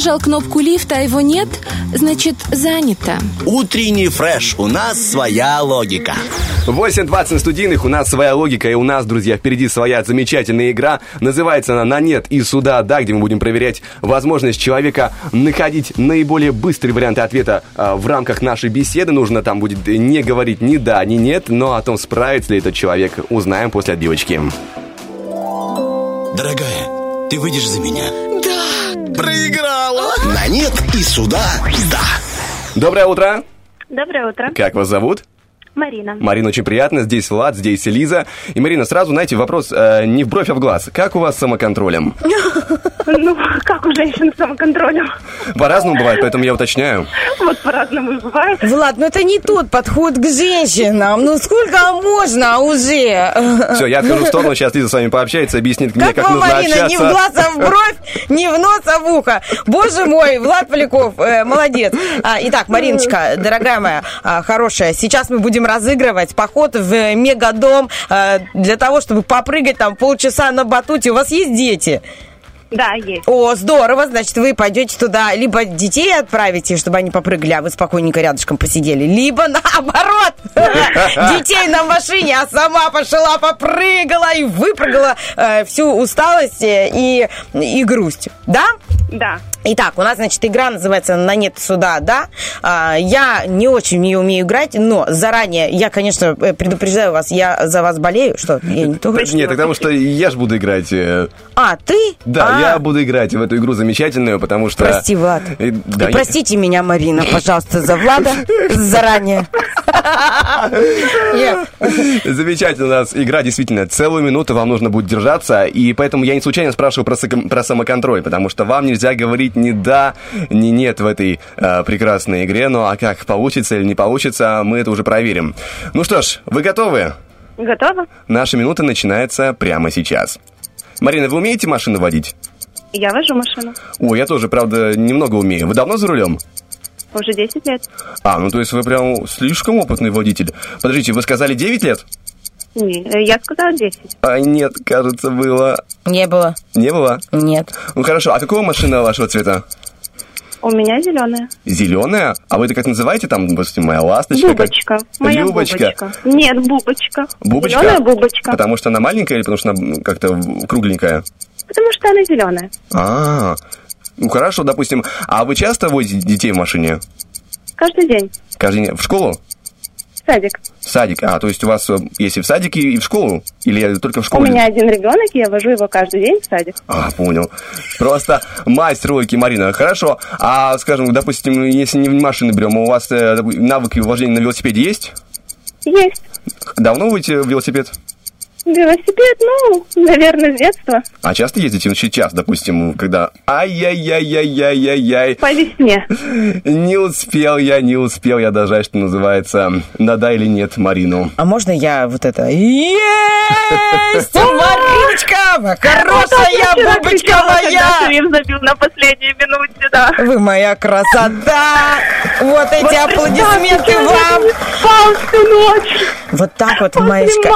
Нажал кнопку лифта, а его нет, значит занято. Утренний фреш. У нас своя логика. 8.20 на студийных, у нас своя логика, и у нас, друзья, впереди своя замечательная игра. Называется она «На нет и сюда, да», где мы будем проверять возможность человека находить наиболее быстрый вариант ответа а, в рамках нашей беседы. Нужно там будет не говорить ни да, ни нет, но о том, справится ли этот человек, узнаем после отбивочки. Дорогая, ты выйдешь за меня? Проиграла. На нет и сюда, да. Доброе утро! Доброе утро. Как вас зовут? Марина. Марина, очень приятно. Здесь Влад, здесь Лиза. И, Марина, сразу, знаете, вопрос э, не в бровь, а в глаз. Как у вас с самоконтролем? Ну, как у женщин с самоконтролем? По-разному бывает, поэтому я уточняю. Вот по-разному и бывает. Влад, ну это не тот подход к женщинам. Ну сколько можно уже? Все, я отхожу в сторону, сейчас Лиза с вами пообщается, объяснит мне, Как как вам, нужно Марина, не в глаз, а в бровь, не в нос, а в ухо. Боже мой, Влад Поляков, э, молодец. А, итак, Мариночка, дорогая моя, а, хорошая, сейчас мы будем разыгрывать поход в мегадом э, для того, чтобы попрыгать там полчаса на батуте. У вас есть дети? Да, есть. О, здорово, значит, вы пойдете туда, либо детей отправите, чтобы они попрыгали, а вы спокойненько рядышком посидели, либо наоборот, [LAUGHS] детей на машине, а сама пошла, попрыгала и выпрыгала э, всю усталость э, и, и грусть. Да? Да. Итак, у нас, значит, игра называется «На нет суда», да? А, я не очень в нее умею играть, но заранее, я, конечно, э, предупреждаю вас, я за вас болею, что я не то Нет, потому что я же буду играть. э, А, ты? Да, А. я буду играть в эту игру замечательную, потому что... Прости, Влад. Простите меня, Марина, пожалуйста, за Влада заранее. Замечательно у нас игра, действительно, целую минуту вам нужно будет держаться, и поэтому я не случайно спрашиваю про самоконтроль, потому что вам нельзя говорить ни да, ни нет в этой э, прекрасной игре, ну а как получится или не получится, мы это уже проверим. Ну что ж, вы готовы? Готова? Наша минута начинается прямо сейчас. Марина, вы умеете машину водить? Я вожу машину. О, я тоже, правда, немного умею. Вы давно за рулем? Уже 10 лет. А, ну то есть вы прям слишком опытный водитель. Подождите, вы сказали 9 лет? Не, э, я сказала 10. А нет, кажется, было... Не было. Не было? Нет. Ну хорошо, а какого машина вашего цвета? У меня зеленая. Зеленая? А вы это как называете там, допустим, моя ласточка? как- Бубочка. Моя Любочка. бубочка. Нет, бубочка. Бубочка? Зеленая бубочка. Потому что она маленькая или потому что она как-то кругленькая? Потому что она зеленая. А, ну хорошо, допустим. А вы часто возите детей в машине? Каждый день. Каждый день? В школу? Садик. Садик. А, то есть у вас э, есть и в садике, и в школу? Или только в У школе? меня один ребенок, я вожу его каждый день в садик. А, понял. Просто мастер логики, Марина. Хорошо. А, скажем, допустим, если не машины берем, у вас э, навыки вождения на велосипеде есть? Есть. Давно водите велосипед? Велосипед, ну, наверное, с детства. А часто ездите ну, сейчас, допустим, когда ай-яй-яй-яй-яй-яй-яй. По весне. [LAUGHS] Не успел я, не успел я дожать, что называется, да или нет Марину. А можно я вот это? Есть! [LAUGHS] Мариночка! Хорошая бубочка моя! На последней минуте, да. Вы моя красота! Вот эти аплодисменты вам! Всю ночь. Вот так вот, Маечка.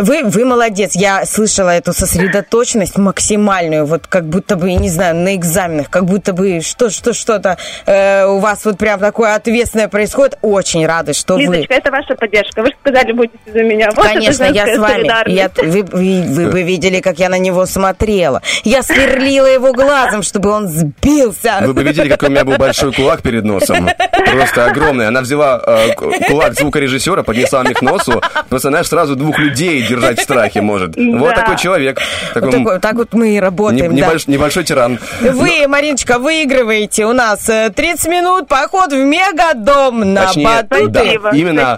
Вы вы, молодец. Я слышала эту сосредоточенность максимальную, вот как будто бы, не знаю, на экзаменах, как будто бы что, что, что-то э, у вас вот прям такое ответственное происходит. Очень рада, что вы... Лизочка, это ваша поддержка. Вы же сказали, будете за меня. Вот Конечно, я с вами. Я, вы, вы, вы бы видели, как я на него смотрела. Я сверлила его глазом, чтобы он сбился. Вы бы видели, какой у меня был большой кулак перед носом. Просто огромный. Она взяла э, ку- кулак звукорежиссера, поднесла мне к носу. Просто, знаешь, сразу двух людей держать страхе [LAUGHS] может. Вот такой человек. Так вот мы и работаем, небольшой тиран. Вы, Мариночка, выигрываете у нас э, 30 минут поход в мегадом на батуты. именно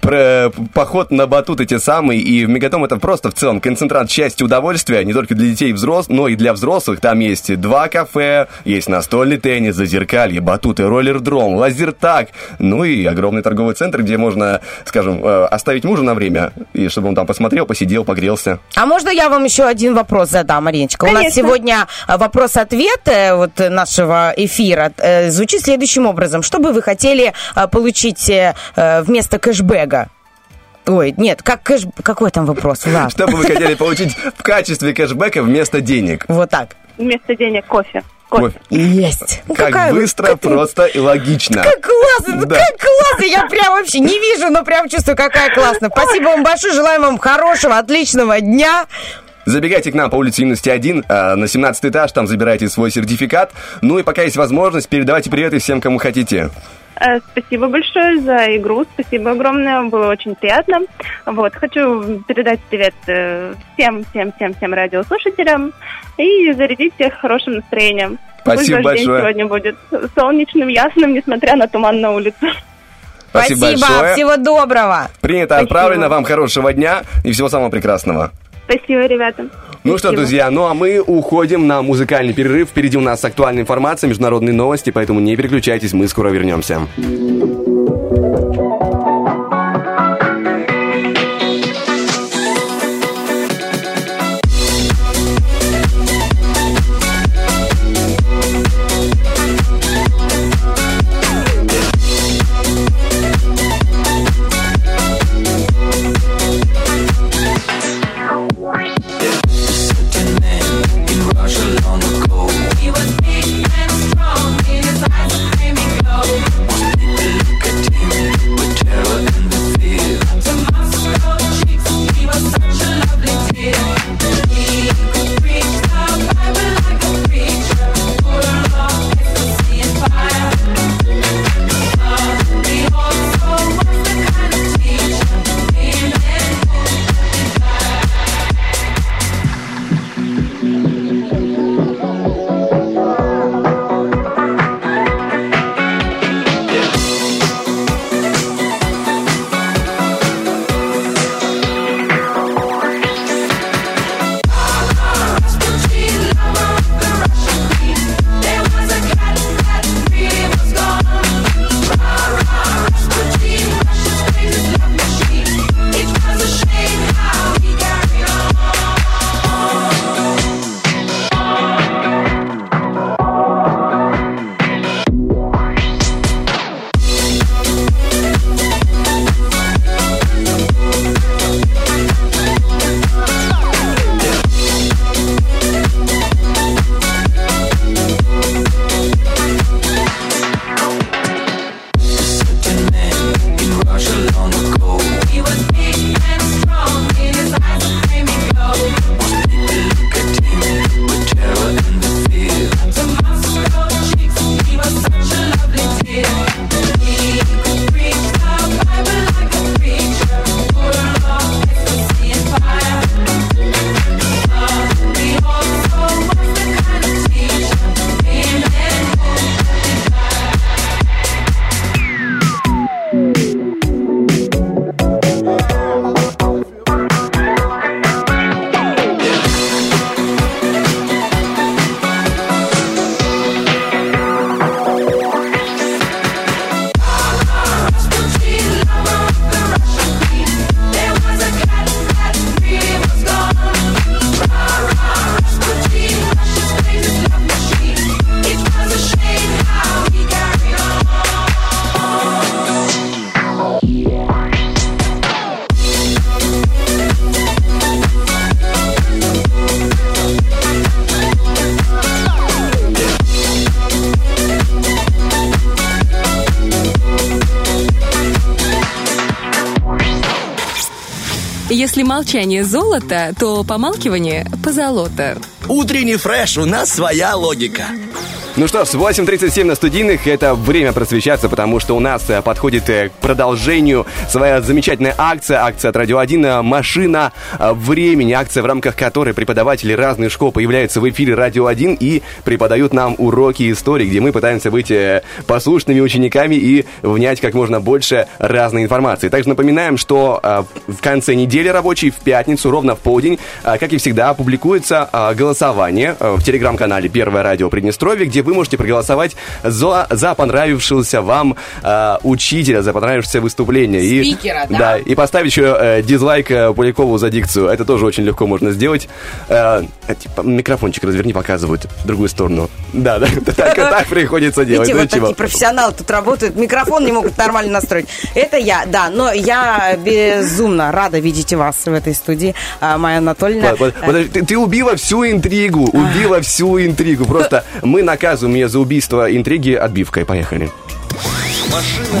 про- поход на батуты те самые, и в Мегатом это просто в целом концентрат счастья и удовольствия, не только для детей и взрослых, но и для взрослых. Там есть два кафе, есть настольный теннис, зазеркалье, батуты, роллер-дром, лазертаг, ну и огромный торговый центр, где можно, скажем, э, оставить мужа на время, и чтобы он там посмотрел, посидел, погрелся. А можно я вам еще один вопрос задам, Мариночка? У нас Конечно. сегодня э, вопрос-ответ э, вот нашего эфира э, звучит следующим образом. Что бы вы хотели получить вместо кэшбэга? Ой, нет, как кэш... какой там вопрос? Влад? Что бы вы хотели получить в качестве кэшбэка вместо денег? Вот так. Вместо денег кофе. Кофе. Есть. Ну, Как какая вы- быстро, как- просто и логично. Как классно, ну Да. как классно, я прям вообще не вижу, но прям чувствую, какая классная. Спасибо вам большое, желаем вам хорошего, отличного дня. Забегайте к нам по улице Юности 1 э, на 17 этаж, там забирайте свой сертификат. Ну и пока есть возможность, передавайте приветы всем, кому хотите. Э, Спасибо большое за игру, спасибо огромное, было очень приятно. Вот, хочу передать привет э, всем, всем, всем, всем радиослушателям и зарядить всех хорошим настроением. Спасибо Пусть ваш день большое. сегодня будет солнечным, ясным, несмотря на туман на улице. Спасибо, большое. всего доброго. Принято, отправлено. Вам хорошего дня и всего самого прекрасного. Спасибо, ребята. Ну что, друзья, ну а мы уходим на музыкальный перерыв. Впереди у нас актуальная информация, международные новости, поэтому не переключайтесь, мы скоро вернемся. Молчание золото, то помалкивание позолото. Утренний фреш, у нас своя логика. Ну что ж, 8.37 на студийных, это время просвещаться, потому что у нас э, подходит э, к продолжению своя замечательная акция, акция от Радио 1 э, «Машина времени», акция, в рамках которой преподаватели разных школ появляются в эфире Радио 1 и преподают нам уроки истории, где мы пытаемся быть послушными учениками и внять как можно больше разной информации. Также напоминаем, что в конце недели рабочей, в пятницу, ровно в полдень, как и всегда, публикуется голосование в телеграм-канале «Первое радио Приднестровье», где вы можете проголосовать за, за понравившегося вам э, учителя, за понравившееся выступление. Спикера, и, да. И поставить еще э, дизлайк э, Полякову за дикцию. Это тоже очень легко можно сделать. Э, э, типа, микрофончик разверни, показывают в другую сторону. Да, да, [LAUGHS] так, так [LAUGHS] приходится делать. Видите, Ну вот такие профессионалы тут работают, микрофон не могут нормально настроить. Это я, да, но я безумно рада видеть вас в этой студии, а, Майя Анатольевна. Подожди, ты, убила всю интригу, убила всю интригу. Просто мы наказываем ее за убийство интриги отбивкой. Поехали.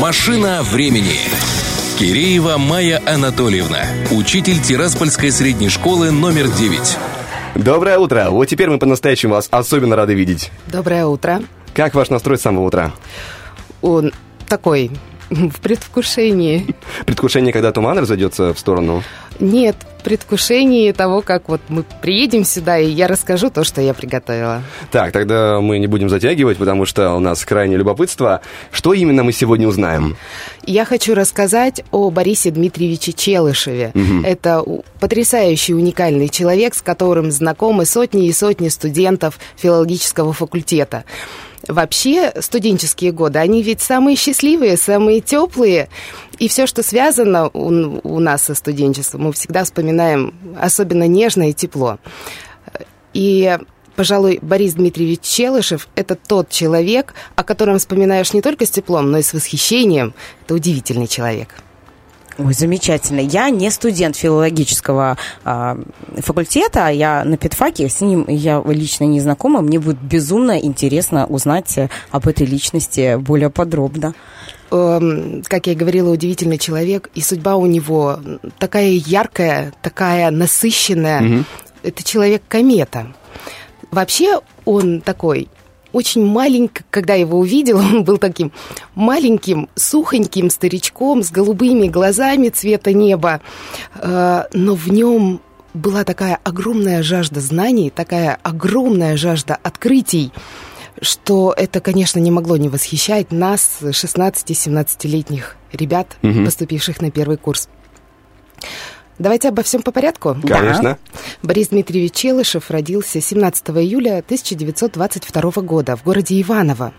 Машина времени. Киреева Майя Анатольевна, учитель Тираспольской средней школы номер 9. Доброе утро. Вот теперь мы по-настоящему вас особенно рады видеть. Доброе утро. Как ваш настрой с самого утра? Он такой [LAUGHS] в предвкушении. Предвкушение, когда туман разойдется в сторону? Нет, предвкушении того, как вот мы приедем сюда, и я расскажу то, что я приготовила. Так, тогда мы не будем затягивать, потому что у нас крайнее любопытство. Что именно мы сегодня узнаем? Я хочу рассказать о Борисе Дмитриевиче Челышеве. Мгм. Это потрясающий, уникальный человек, с которым знакомы сотни и сотни студентов филологического факультета. Вообще, студенческие годы, они ведь самые счастливые, самые теплые. И все, что связано у, у нас со студенчеством, мы всегда вспоминаем особенно нежно и тепло. И, пожалуй, Борис Дмитриевич Челышев – это тот человек, о котором вспоминаешь не только с теплом, но и с восхищением. Это удивительный человек. Ой, замечательно. Я не студент филологического а, факультета, я на педфаке, с ним я лично не знакома. Мне будет безумно интересно узнать э, об этой личности более подробно. Эм, как я и говорила, удивительный человек, и судьба у него такая яркая, такая насыщенная. Мгм. Это человек-комета. Вообще он такой очень маленький, когда я его увидела, [LAUGHS] он был таким маленьким, сухоньким старичком с голубыми глазами цвета неба, Э, но в нем была такая огромная жажда знаний, такая огромная жажда открытий, что это, конечно, не могло не восхищать нас, 16-17-летних ребят, Мгм. поступивших на первый курс. Давайте обо всем по порядку. Конечно. Борис Дмитриевич Челышев родился 17 июля 1922 года в городе Иваново.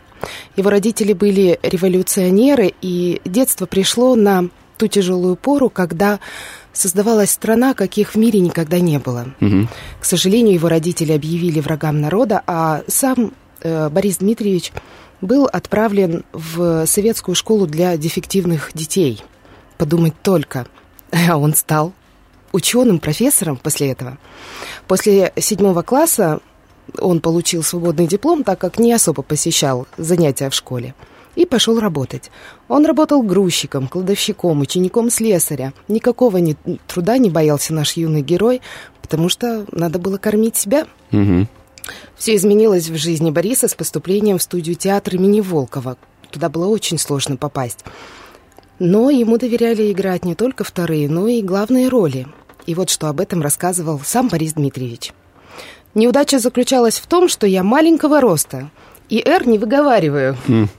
Его родители были революционеры, и детство пришло на ту тяжелую пору, когда создавалась страна, каких в мире никогда не было. К сожалению, его родители объявили врагам народа, а сам э, Борис Дмитриевич был отправлен в советскую школу для дефективных детей. Подумать только. [LAUGHS] А он стал ученым, профессором после этого. После седьмого класса он получил свободный диплом, так как не особо посещал занятия в школе. И пошел работать. Он работал грузчиком, кладовщиком, учеником слесаря. Никакого ни- труда не боялся наш юный герой, потому что надо было кормить себя. Мгм. Все изменилось в жизни Бориса с поступлением в студию театра имени Волкова. Туда было очень сложно попасть. Но ему доверяли играть не только вторые, но и главные роли. И вот что об этом рассказывал сам Борис Дмитриевич. Неудача заключалась в том, что я маленького роста, и «Р» не выговариваю. М.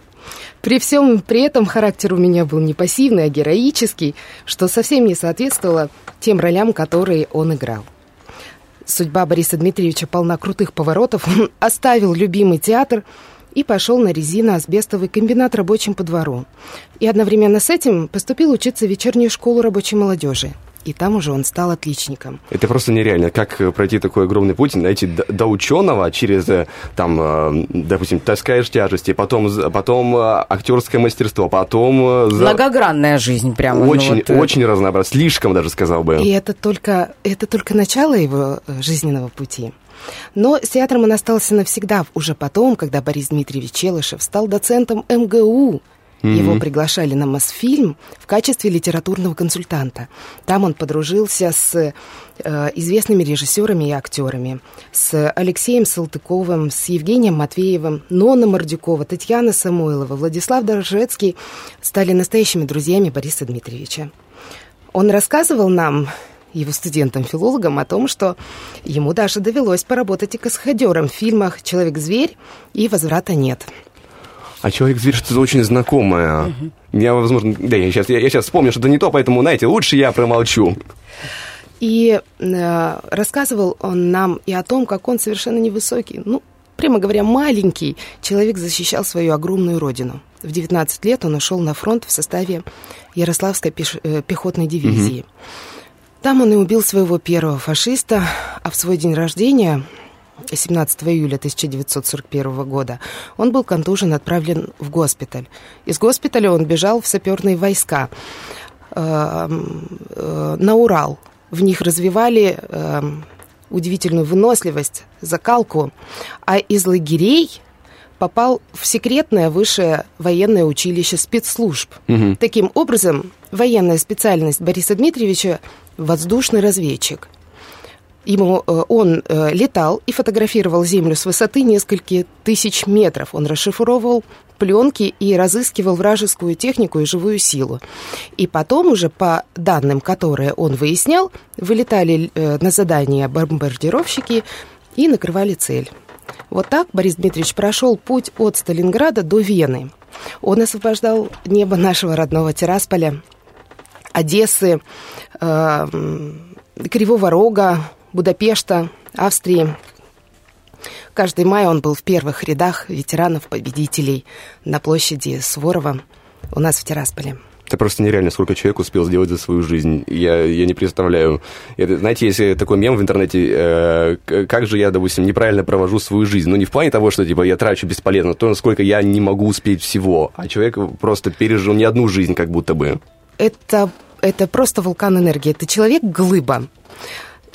При всем при этом характер у меня был не пассивный, а героический, что совсем не соответствовало тем ролям, которые он играл. Судьба Бориса Дмитриевича полна крутых поворотов. Он [LAUGHS] оставил любимый театр и пошел на резино-асбестовый комбинат рабочим по двору. И одновременно с этим поступил учиться в вечернюю школу рабочей молодежи. И там уже он стал отличником. Это просто нереально. Как э, пройти такой огромный путь, найти до, до ученого через, э, там, э, допустим, таскаешь тяжести, потом, потом актерское мастерство, потом... за- Многогранная жизнь прямо. ну Очень, вот, э, очень разнообразно. Слишком даже сказал бы. И это только, это только начало его жизненного пути. Но с театром он остался навсегда, уже потом, когда Борис Дмитриевич Челышев стал доцентом МГУ. Его Мгм. приглашали на Мосфильм в качестве литературного консультанта. Там он подружился с э, известными режиссерами и актерами. С Алексеем Салтыковым, с Евгением Матвеевым, Нонна Мордюкова, Татьяна Самойлова, Владислав Дорожецкий стали настоящими друзьями Бориса Дмитриевича. Он рассказывал нам, его студентам-филологам, о том, что ему даже довелось поработать и каскадером в фильмах «Человек-зверь» и «Возврата нет». А человек-зверь что-то очень знакомое. Я, возможно, да, я сейчас, я, я сейчас вспомню что-то не то, поэтому, знаете, лучше я промолчу. И э, рассказывал он нам и о том, как он совершенно невысокий, ну, прямо говоря, маленький человек защищал свою огромную родину. В 19 лет он ушел на фронт в составе Ярославской пеш- э, пехотной дивизии. Там он и убил своего первого фашиста, а в свой день рождения, 17 июля 1941 года, он был контужен отправлен в госпиталь. Из госпиталя он бежал в саперные войска э, э, на Урал. В них развивали э, удивительную выносливость, закалку, а из лагерей попал в секретное высшее военное училище спецслужб. Мгм. Таким образом, военная специальность Бориса Дмитриевича – воздушный разведчик. Ему, э, он э, летал и фотографировал Землю с высоты нескольких тысяч метров. Он расшифровывал пленки и разыскивал вражескую технику и живую силу. И потом уже по данным, которые он выяснял, вылетали э, на задание бомбардировщики и накрывали цель. Вот так Борис Дмитриевич прошел путь от Сталинграда до Вены. Он освобождал небо нашего родного Тирасполя, Одессы, э, м, Кривого Рога, Будапешта, Австрии. Каждый май он был в первых рядах ветеранов-победителей на площади Суворова у нас в Тирасполе. Это просто нереально, сколько человек успел сделать за свою жизнь. Я, я не представляю. Это, знаете, если такой мем в интернете, э, как же я, допустим, неправильно провожу свою жизнь. Ну, не в плане того, что типа я трачу бесполезно, а то, насколько я не могу успеть всего. А человек просто пережил не одну жизнь, как будто бы. это, это просто вулкан энергии. Это человек-глыба.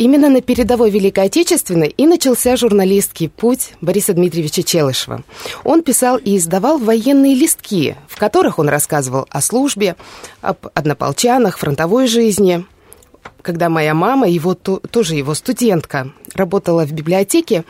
Именно на передовой Великой Отечественной и начался журналистский путь Бориса Дмитриевича Челышева. Он писал и издавал военные листки, в которых он рассказывал о службе, об однополчанах, фронтовой жизни. Когда моя мама, его, то- тоже его студентка, работала в библиотеке,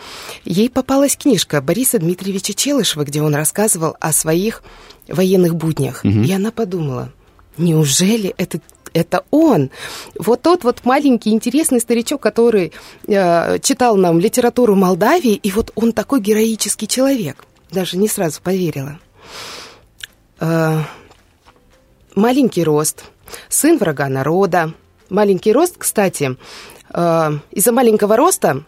ей попалась книжка Бориса Дмитриевича Челышева, где он рассказывал о своих военных буднях. Мгм. И она подумала, неужели это это он. Вот тот вот маленький интересный старичок, который э, читал нам литературу Молдавии, и вот он такой героический человек. Даже не сразу поверила. Э, маленький рост, сын врага народа. Маленький рост, кстати, э, из-за маленького роста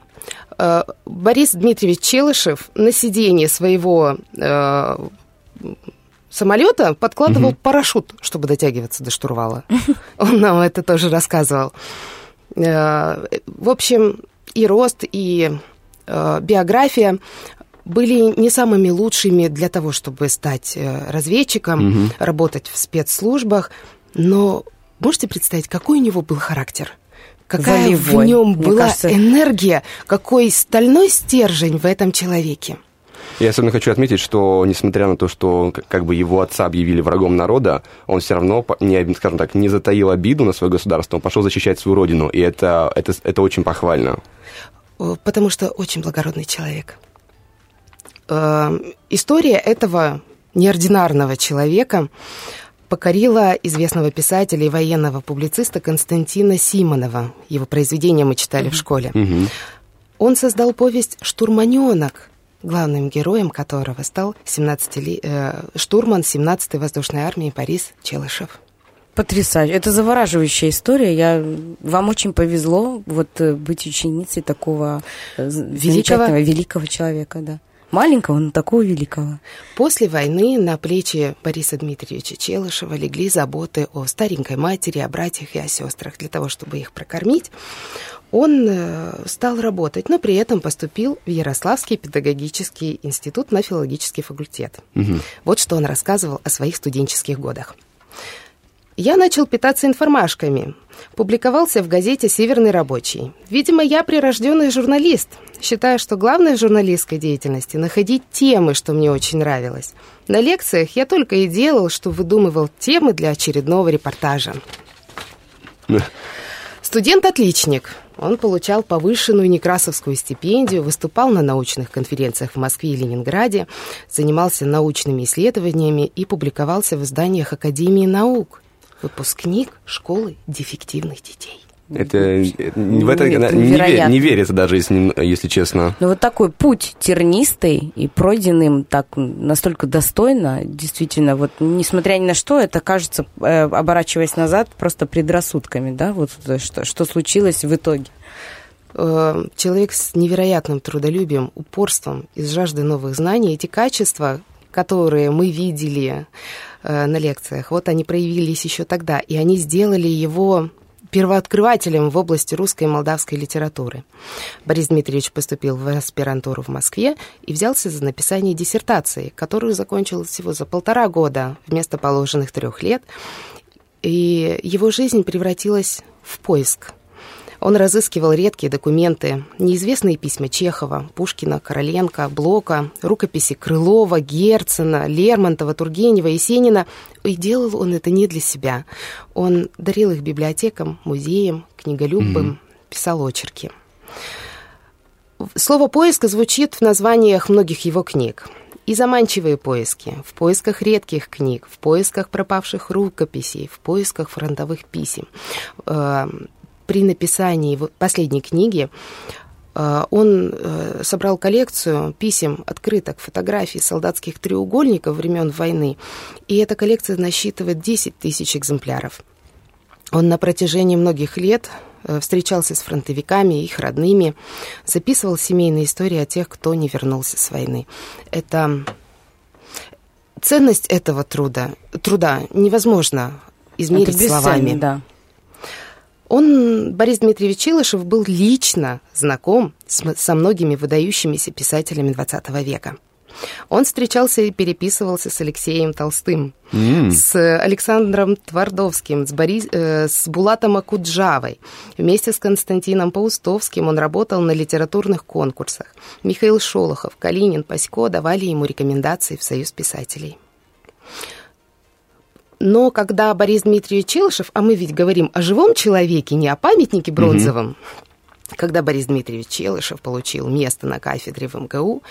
э, Борис Дмитриевич Челышев на сиденье своего э, самолета подкладывал Мгм. парашют, чтобы дотягиваться до штурвала. [LAUGHS] Он нам это тоже рассказывал. Э, В общем, и рост, и э, биография были не самыми лучшими для того, чтобы стать э, разведчиком, Мгм. работать в спецслужбах. Но можете представить, какой у него был характер? Какая Волевой, в нем мне была кажется. энергия, какой стальной стержень в этом человеке. Я особенно хочу отметить, что несмотря на то, что как бы его отца объявили врагом народа, он все равно, не, скажем так, не затаил обиду на свое государство, он пошел защищать свою родину, и это, это, это очень похвально. Потому что очень благородный человек. Э, История этого неординарного человека покорила известного писателя и военного публициста Константина Симонова. Его произведения мы читали в школе. Он создал повесть «Штурманенок», главным героем которого стал 17 э, штурман 17-й воздушной армии Борис Челышев. Потрясающе. Это завораживающая история. Я... Вам очень повезло вот э, быть ученицей такого э, замечательного, великого человека, да. Маленького, но такого великого. После войны на плечи Бориса Дмитриевича Челышева легли заботы о старенькой матери, о братьях и о сестрах. Для того, чтобы их прокормить, он э, стал работать, но при этом поступил в Ярославский педагогический институт на филологический факультет. Вот что он рассказывал о своих студенческих годах. Я начал питаться информашками. Публиковался в газете «Северный рабочий». Видимо, я прирожденный журналист. Считаю, что главное в журналистской деятельности – находить темы, что мне очень нравилось. На лекциях я только и делал, что выдумывал темы для очередного репортажа. Студент-отличник. Он получал повышенную Некрасовскую стипендию, выступал на научных конференциях в Москве и Ленинграде, занимался научными исследованиями и публиковался в изданиях Академии наук. Выпускник школы дефективных детей. Это э, в это Это не, ве- невероятно. не верится даже, если, если честно. Ну вот такой путь тернистый и пройденный им так настолько достойно, действительно, вот несмотря ни на что, это кажется, э, оборачиваясь назад, просто предрассудками, да, вот э, что, что случилось в итоге. Э, Человек с невероятным трудолюбием, упорством и с жаждой новых знаний, эти качества, которые мы видели э, на лекциях, вот они проявились еще тогда, и они сделали его первооткрывателем в области русской и молдавской литературы. Борис Дмитриевич поступил в аспирантуру в Москве и взялся за написание диссертации, которую закончил всего за полтора года вместо положенных трех лет. И его жизнь превратилась в поиск. Он разыскивал редкие документы, неизвестные письма Чехова, Пушкина, Короленко, Блока, рукописи Крылова, Герцена, Лермонтова, Тургенева, Есенина. И делал он это не для себя. Он дарил их библиотекам, музеям, книголюбам, Мгм. писал очерки. Слово «поиск» звучит в названиях многих его книг. И заманчивые поиски, в поисках редких книг, в поисках пропавших рукописей, в поисках фронтовых писем. При написании последней книги э, он э, собрал коллекцию писем, открыток, фотографий солдатских треугольников времен войны, и эта коллекция насчитывает 10 тысяч экземпляров. Он на протяжении многих лет э, встречался с фронтовиками, их родными, записывал семейные истории о тех, кто не вернулся с войны. Это ценность этого труда, труда невозможно измерить словами. да. Он, Борис Дмитриевич Челышев, был лично знаком с со многими выдающимися писателями XX века. Он встречался и переписывался с Алексеем Толстым, М. с Александром Твардовским, с, Борис, э, с Булатом Акуджавой. Вместе с Константином Паустовским он работал на литературных конкурсах. Михаил Шолохов, Калинин, Пасько давали ему рекомендации в Союз писателей. Но когда Борис Дмитриевич Челышев, а мы ведь говорим о живом человеке, не о памятнике бронзовом, когда Борис Дмитриевич Челышев получил место на кафедре в МГУ,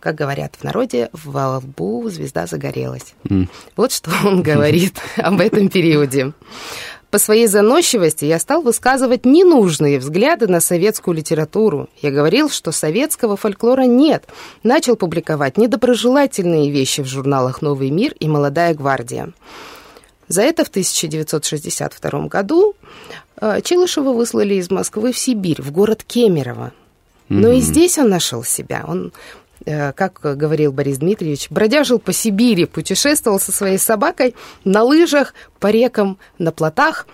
как говорят в народе, во лбу звезда загорелась. Вот что он говорит [LAUGHS] об этом периоде. По своей заносчивости я стал высказывать ненужные взгляды на советскую литературу. Я говорил, что советского фольклора нет. Начал публиковать недоброжелательные вещи в журналах «Новый мир» и «Молодая гвардия». За это в 1962 году э, Челышева выслали из Москвы в Сибирь, в город Кемерово. Но и Мгм. здесь он нашел себя. Он, как говорил Борис Дмитриевич, бродяжил по Сибири, путешествовал со своей собакой на лыжах, по рекам, на плотах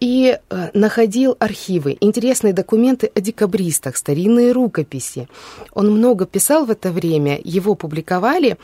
и э, находил архивы, интересные документы о декабристах, старинные рукописи. Он много писал в это время, его публиковали,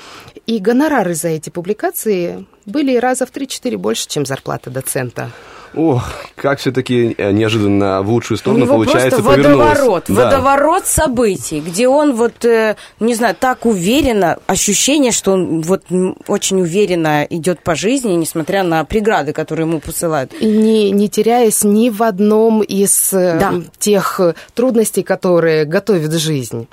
и гонорары за эти публикации были раза в 3-4 больше, чем зарплата доцента. Ох, как все-таки неожиданно в лучшую У сторону него получается просто повернулось. водоворот, Да. водоворот событий, где он вот, э, не знаю, так уверенно, ощущение, что он вот очень уверенно идет по жизни, несмотря на преграды, которые ему посылают. И не, не теряясь ни в одном из э, Да. тех э, трудностей, которые готовит жизнь.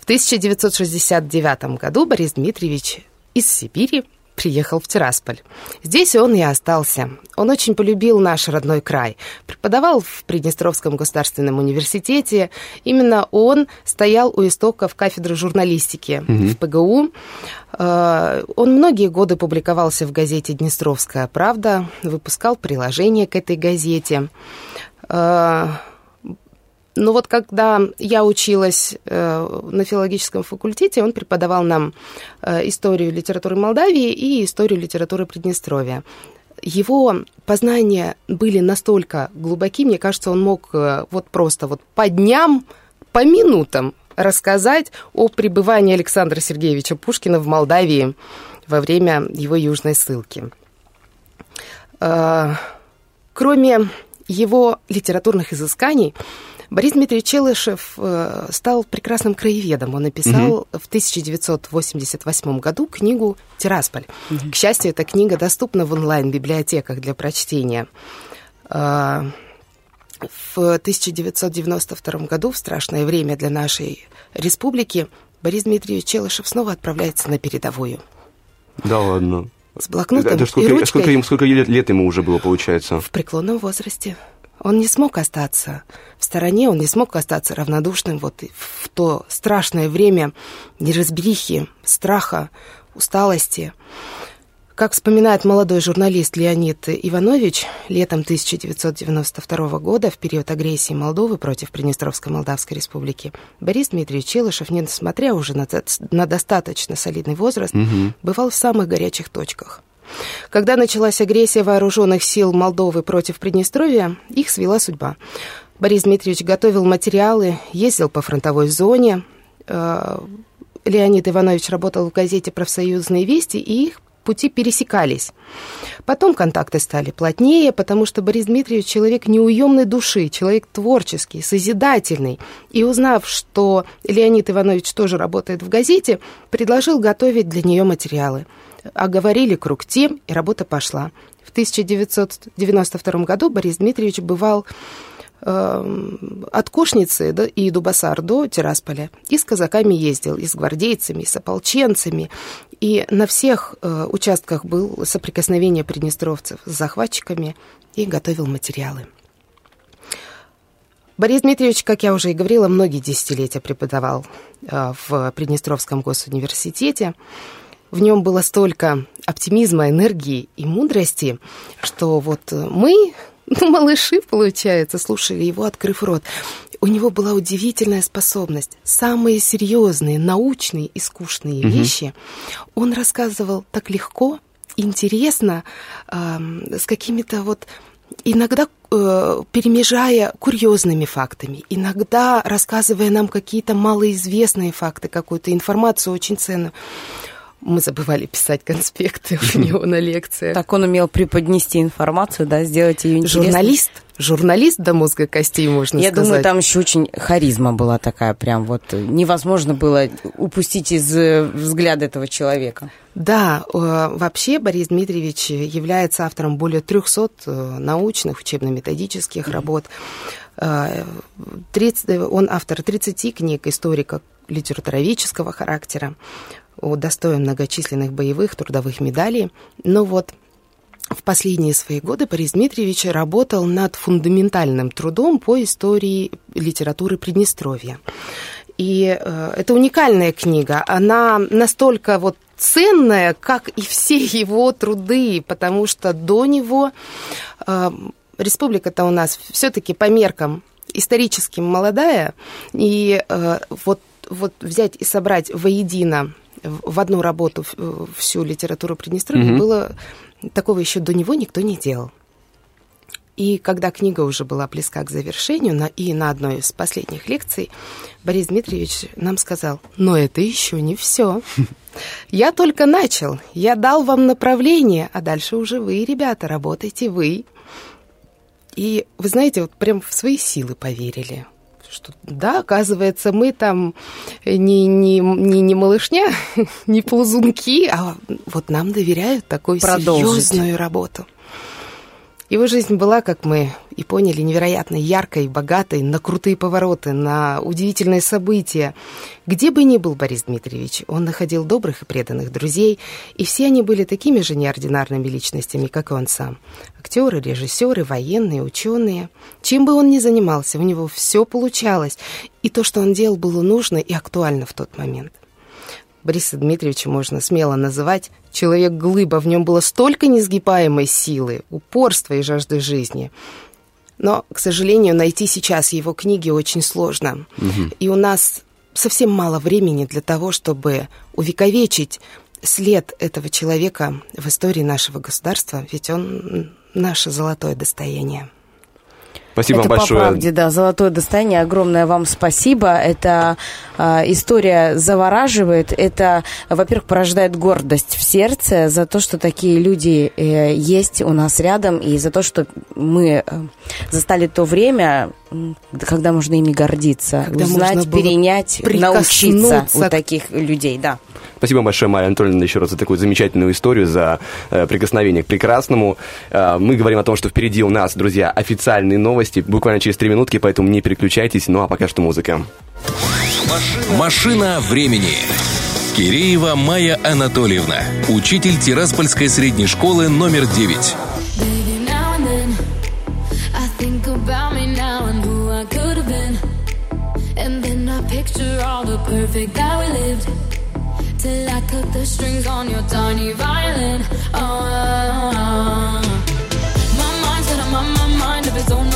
В 1969 году Борис Дмитриевич из Сибири приехал в Тирасполь. Здесь он и остался. Он очень полюбил наш родной край. Преподавал в Приднестровском государственном университете. Именно он стоял у истоков кафедры журналистики Мгм. в ПГУ. Э, Он многие годы публиковался в газете «Днестровская правда», выпускал приложение к этой газете. Но вот когда я училась э, на филологическом факультете, он преподавал нам э, историю литературы Молдавии и историю литературы Приднестровья. Его познания были настолько глубоки, мне кажется, он мог э, вот просто вот по дням, по минутам рассказать о пребывании Александра Сергеевича Пушкина в Молдавии во время его южной ссылки. Кроме его литературных изысканий, Борис Дмитриевич Челышев э, стал прекрасным краеведом. Он написал в 1988 году книгу «Тирасполь». К счастью, эта книга доступна в онлайн-библиотеках для прочтения. Э, В 1992 году, в страшное время для нашей республики, Борис Дмитриевич Челышев снова отправляется на передовую. Да ладно. С блокнотом Это и сколько, ручкой. сколько, сколько лет, лет ему уже было, получается? в преклонном возрасте. Он не смог остаться в стороне, он не смог остаться равнодушным вот в то страшное время неразберихи, страха, усталости. Как вспоминает молодой журналист Леонид Иванович, летом 1992 года, в период агрессии Молдовы против Приднестровской Молдавской Республики, Борис Дмитриевич Челышев, несмотря уже на, на достаточно солидный возраст, Мгм. бывал в самых горячих точках. Когда началась агрессия вооруженных сил Молдовы против Приднестровья, их свела судьба. Борис Дмитриевич готовил материалы, ездил по фронтовой зоне. Э, Леонид Иванович работал в газете «Профсоюзные вести», и их пути пересекались. Потом контакты стали плотнее, потому что Борис Дмитриевич человек неуемной души, человек творческий, созидательный. И узнав, что Леонид Иванович тоже работает в газете, предложил готовить для нее материалы. Оговорили круг тем, и работа пошла. В 1992 году Борис Дмитриевич бывал эм, от Кошницы до- и Дубасар до Тирасполя. И с казаками ездил, и с гвардейцами, и с ополченцами. И на всех э, участках был соприкосновение приднестровцев с захватчиками и готовил материалы. Борис Дмитриевич, как я уже и говорила, многие десятилетия преподавал э, в Приднестровском госуниверситете. В нем было столько оптимизма, энергии и мудрости, что вот э, мы, ну, [LAUGHS] малыши, получается, слушали его, открыв рот. У него была удивительная способность. Самые серьезные, научные и скучные Мгм. вещи он рассказывал так легко, интересно, эм, с какими-то вот иногда э, перемежая курьезными фактами, иногда рассказывая нам какие-то малоизвестные факты, какую-то информацию очень ценную. Мы забывали писать конспекты у [LAUGHS] него на лекциях. Так он умел преподнести информацию, да, сделать ее интересной. Журналист, журналист до мозга костей, можно Я сказать. думаю, там еще очень харизма была такая, прям вот невозможно было упустить из э, взгляда этого человека. Да, э, вообще Борис Дмитриевич является автором более 300 э, научных, учебно-методических работ. Э, 30 он автор 30 книг историка литературоведческого характера, удостоен многочисленных боевых трудовых медалей. Но вот в последние свои годы Борис Дмитриевич работал над фундаментальным трудом по истории литературы Приднестровья. И э, это уникальная книга. Она настолько вот ценная, как и все [LAUGHS] его труды, потому что до него э, республика-то у нас все-таки по меркам историческим молодая, и э, вот, вот взять и собрать воедино в одну работу всю литературу Приднестровья Мгм. было такого еще до него никто не делал. И когда книга уже была близка к завершению, на, и на одной из последних лекций Борис Дмитриевич нам сказал, но это еще не все. [LAUGHS] Я только начал, я дал вам направление, а дальше уже вы, ребята, работайте вы. И вы знаете, вот прям в свои силы поверили. Что да, оказывается, мы там не, не, не, не малышня, [LAUGHS] не ползунки, а вот нам доверяют такую Продолжить. серьезную работу. Его жизнь была, как мы и поняли, невероятно яркой, богатой, на крутые повороты, на удивительные события. Где бы ни был Борис Дмитриевич, он находил добрых и преданных друзей, и все они были такими же неординарными личностями, как и он сам. Актеры, режиссеры, военные, ученые. Чем бы он ни занимался, у него все получалось, и то, что он делал, было нужно и актуально в тот момент. Бориса Дмитриевича можно смело называть человек-глыба. В нем было столько несгибаемой силы, упорства и жажды жизни. Но, к сожалению, найти сейчас его книги очень сложно. И у нас совсем мало времени для того, чтобы увековечить след этого человека в истории нашего государства, ведь он наше золотое достояние. Спасибо Это вам большое. по правде, да, золотое достояние. Огромное вам спасибо. Это а, история завораживает. Это, во-первых, порождает гордость в сердце за то, что такие люди э, есть у нас рядом, и за то, что мы э, застали то время, когда можно ими гордиться, Когда узнать, перенять, научиться у таких людей, да. Спасибо большое, Мария Анатольевна, еще раз за такую замечательную историю, за э, прикосновение к прекрасному. Э, мы говорим о том, что впереди у нас, друзья, официальные новости, буквально через три минутки, поэтому не переключайтесь. Ну а пока что музыка. Машина времени. Киреева Майя Анатольевна, учитель Тираспольской средней школы номер 9. Picture all the perfect that we lived. Till I cut the strings on your tiny violin. Oh, my mind's got a my, my mind of its own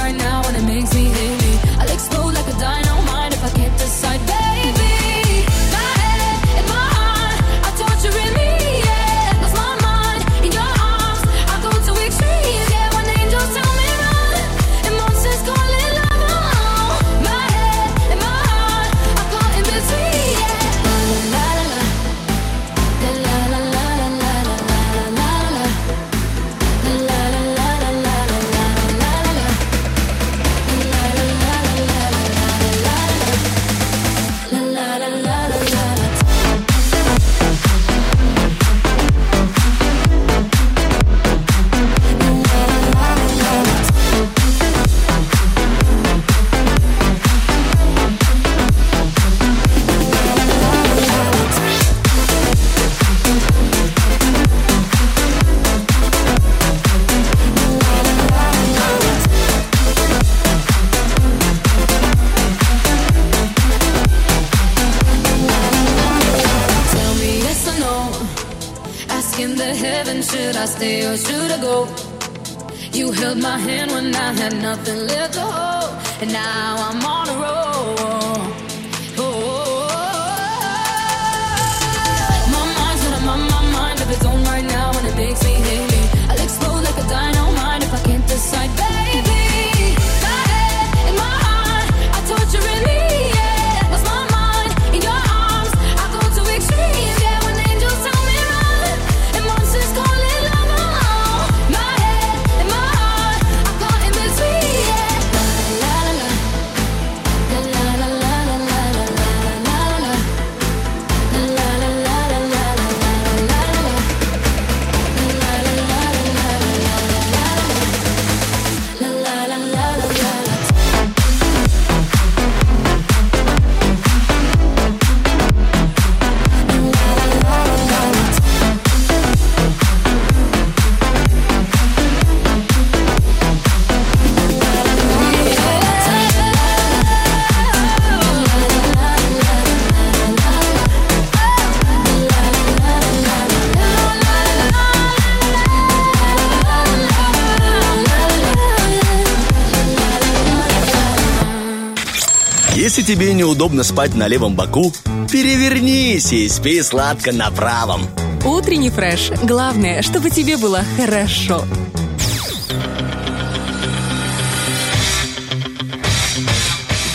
тебе неудобно спать на левом боку, перевернись и спи сладко на правом. Утренний фреш. Главное, чтобы тебе было хорошо.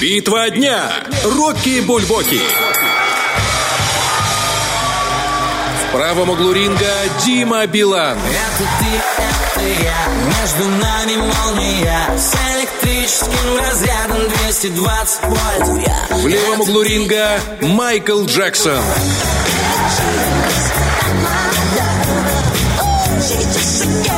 Битва дня. Рокки Бульбоки. В правом углу ринга Дима Билан. Это ты, это я Между нами молния электрическим разрядом 220 вольт я В левом углу ринга Майкл Джексон. К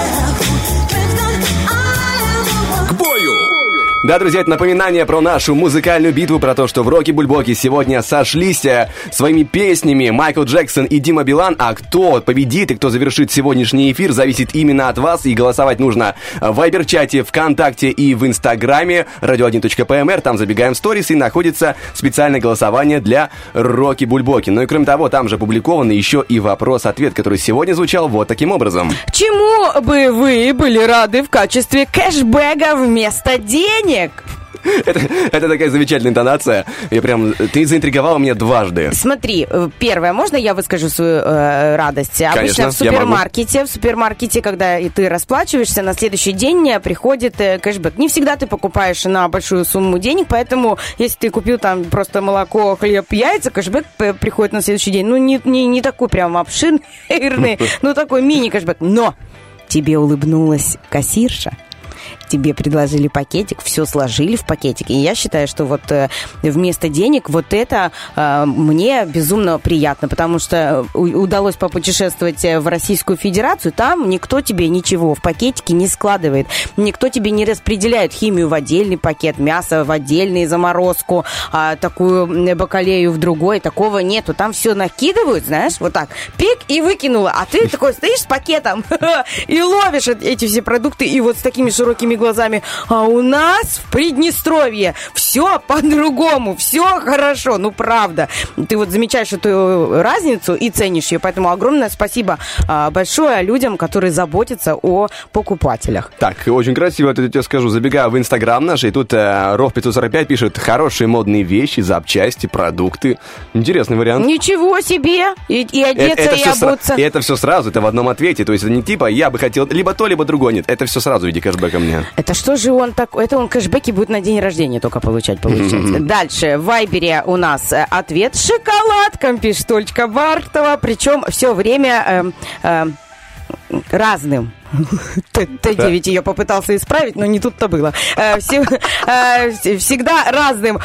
Да, друзья, это напоминание про нашу музыкальную битву, про то, что в Роки Бульбоки сегодня сошлись э, своими песнями Майкл Джексон и Дима Билан, а кто победит и кто завершит сегодняшний эфир, зависит именно от вас, и голосовать нужно в Вайбер-чате, ВКонтакте и в Инстаграме radio1.pmr, там забегаем в сторис, и находится специальное голосование для Роки Бульбоки. Ну и кроме того, там же опубликован еще и вопрос-ответ, который сегодня звучал вот таким образом. Чему бы вы были рады в качестве кэшбэга вместо денег? Это, это такая замечательная интонация. Я прям... Ты заинтриговала меня дважды. Смотри, э, первое, можно я выскажу свою э, радость? Обычно Конечно, в я могу. супермаркете, в супермаркете, когда и ты расплачиваешься, на следующий день приходит э, кэшбэк. Не всегда ты покупаешь на большую сумму денег, поэтому если ты купил там просто молоко, хлеб, яйца, кэшбэк приходит на следующий день. Ну, не, не, не такой прям обширный, [LAUGHS] [LAUGHS] ну, такой мини-кэшбэк. Но тебе улыбнулась кассирша, тебе предложили пакетик, все сложили в пакетик. И я считаю, что вот э, вместо денег вот это э, мне безумно приятно, потому что у- удалось попутешествовать э, в Российскую Федерацию, там никто тебе ничего в пакетике не складывает, никто тебе не распределяет химию в отдельный пакет, мясо в отдельный заморозку, а такую бакалею в другой, такого нету. Там все накидывают, знаешь, вот так, пик и выкинула, а ты такой стоишь с пакетом [LAUGHS] и ловишь эт- эти все продукты, и вот с такими широкими глазами. А у нас в Приднестровье все по-другому, все хорошо, ну правда. Ты вот замечаешь эту разницу и ценишь ее, поэтому огромное спасибо а, большое людям, которые заботятся о покупателях. Так, очень красиво, это я тебе скажу. Забегаю в Инстаграм наш, и тут э, Ров 545 пишет хорошие модные вещи, запчасти, продукты. Интересный вариант. Ничего себе! И, и одеться, и всё сра- обуться. и это все сразу, это в одном ответе. То есть это не типа я бы хотел либо то, либо другое. Нет, это все сразу в виде кэшбэка мне. Это что же он такой? Это он кэшбэки будет на день рождения только получать, получается. Дальше, в Вайбере у нас э, ответ шоколадком, пишет Олечка Бартова. Причем все время эм, эм, разным. Т- Т9 ее попытался исправить, но не тут-то было. Э, э, вс- Всегда разным.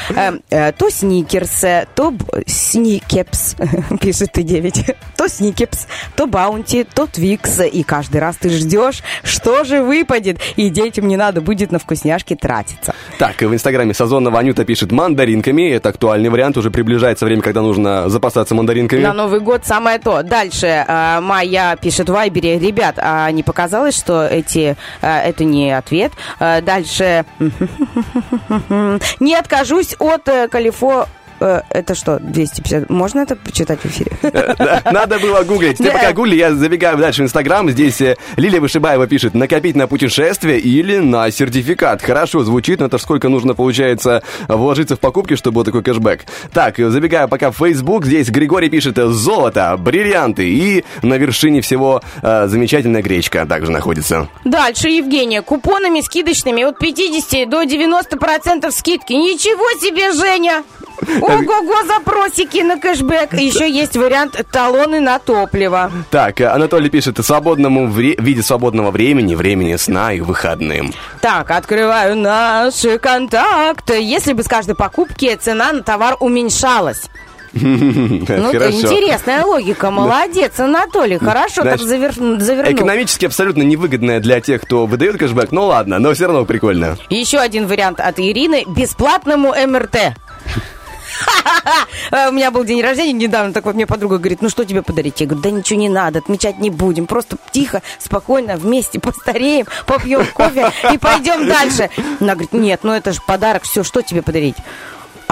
Э, То сникерс, то сникепс, [LAUGHS] пишет Т9, то сникепс, то баунти, то твикс. И каждый раз ты ждешь, что же выпадет. И детям не надо будет на вкусняшки тратиться. Так, в Инстаграме Сазонова Анюта пишет мандаринками. Это актуальный вариант. Уже приближается время, когда нужно запасаться мандаринками. На Новый год самое то. Дальше Майя пишет в Вайбере. Ребят, а не показалось, что эти, э, это не ответ. Э, Дальше. [LAUGHS] Не откажусь от э, Калифо... э, Это что, 250? Можно это почитать в эфире? Да, Надо было гуглить. Ты пока гугли, я забегаю дальше в Инстаграм. Здесь э, Лилия Вышибаева пишет, накопить на путешествие или на сертификат. Хорошо звучит, но это сколько нужно, получается, вложиться в покупки, чтобы был такой кэшбэк. Так, э, забегаю пока в Facebook. Здесь Григорий пишет, э, золото, бриллианты и на вершине всего э, замечательная гречка также находится. Дальше, Евгения, купонами скидочными от 50 до 90% скидки. Ничего себе, Женя! Ого-го, запросики на кэшбэк. Еще есть вариант талоны на топливо. Так, э, Анатолий пишет, свободному вре- в виде свободного времени, времени сна и выходным. Так, открываю наши контакты. Если бы с каждой покупки цена на товар уменьшалась. [LAUGHS] Ну, Хорошо. интересная логика. Молодец, Анатолий. Хорошо так Знаешь, завер- завернул. Экономически абсолютно невыгодная для тех, кто выдает кэшбэк. Ну ладно, но все равно прикольно. Еще один вариант от Ирины. Бесплатному МРТ. [LAUGHS] У меня был день рождения недавно, так вот мне подруга говорит, ну что тебе подарить? Я говорю, да ничего не надо, отмечать не будем, просто тихо, спокойно, вместе постареем, попьем кофе и пойдем дальше. Она говорит, нет, ну это же подарок, все, что тебе подарить?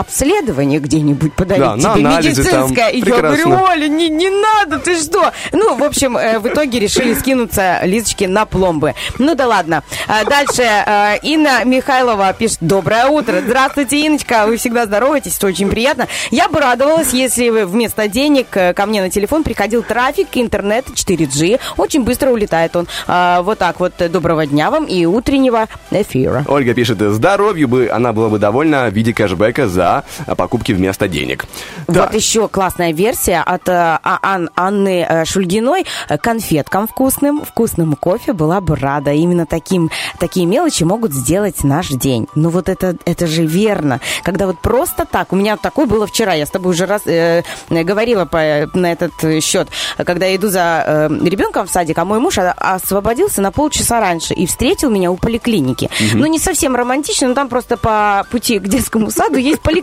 Обследование где-нибудь подарить Да, тебе анализы там. медицинское. И я говорю, Оля, не, не надо, ты что? Ну, в общем, э, в итоге решили скинуться Лизочке на пломбы. Ну да ладно. А Дальше э, Инна Михайлова пишет, доброе утро. Здравствуйте, Инночка, вы всегда здороваетесь, это очень приятно. Я бы радовалась, если бы вместо денег э, ко мне на телефон приходил трафик, интернет 4G. Очень быстро улетает он. Вот так вот, э, доброго дня вам и утреннего эфира. Ольга пишет, здоровью бы она была бы довольна в виде кэшбэка за а, покупки вместо денег. Вот еще классная версия от э, А- Ан- Анны э, Шульгиной. Э, Конфеткам вкусным, вкусному кофе была бы рада. Именно таким, такие мелочи могут сделать наш день. Ну вот это, это же верно. Когда вот просто так, у меня такое было вчера, я с тобой уже раз э, говорила по, на этот э, счет, когда я иду за э, ребенком в садик, а мой муж освободился на полчаса раньше и встретил меня у поликлиники. Мгм. Ну не совсем романтично, но там просто по пути к детскому саду есть поликлиника.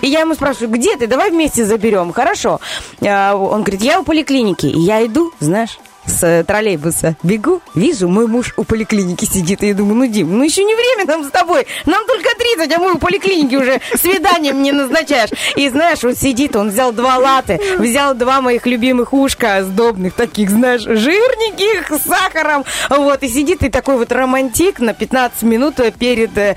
И я ему спрашиваю, где ты? Давай вместе заберем. Хорошо. А, Он говорит, я у поликлиники. И я иду, знаешь, с э, троллейбуса бегу, вижу, мой муж у поликлиники сидит, и я думаю, ну, Дим, ну еще не время нам с тобой, нам только 30, а мы у поликлиники уже свиданием не назначаешь. И знаешь, он сидит, он взял два латы, взял два моих любимых ушка сдобных, таких, знаешь, жирненьких, с сахаром, вот, и сидит и такой вот романтик на 15 минут перед э,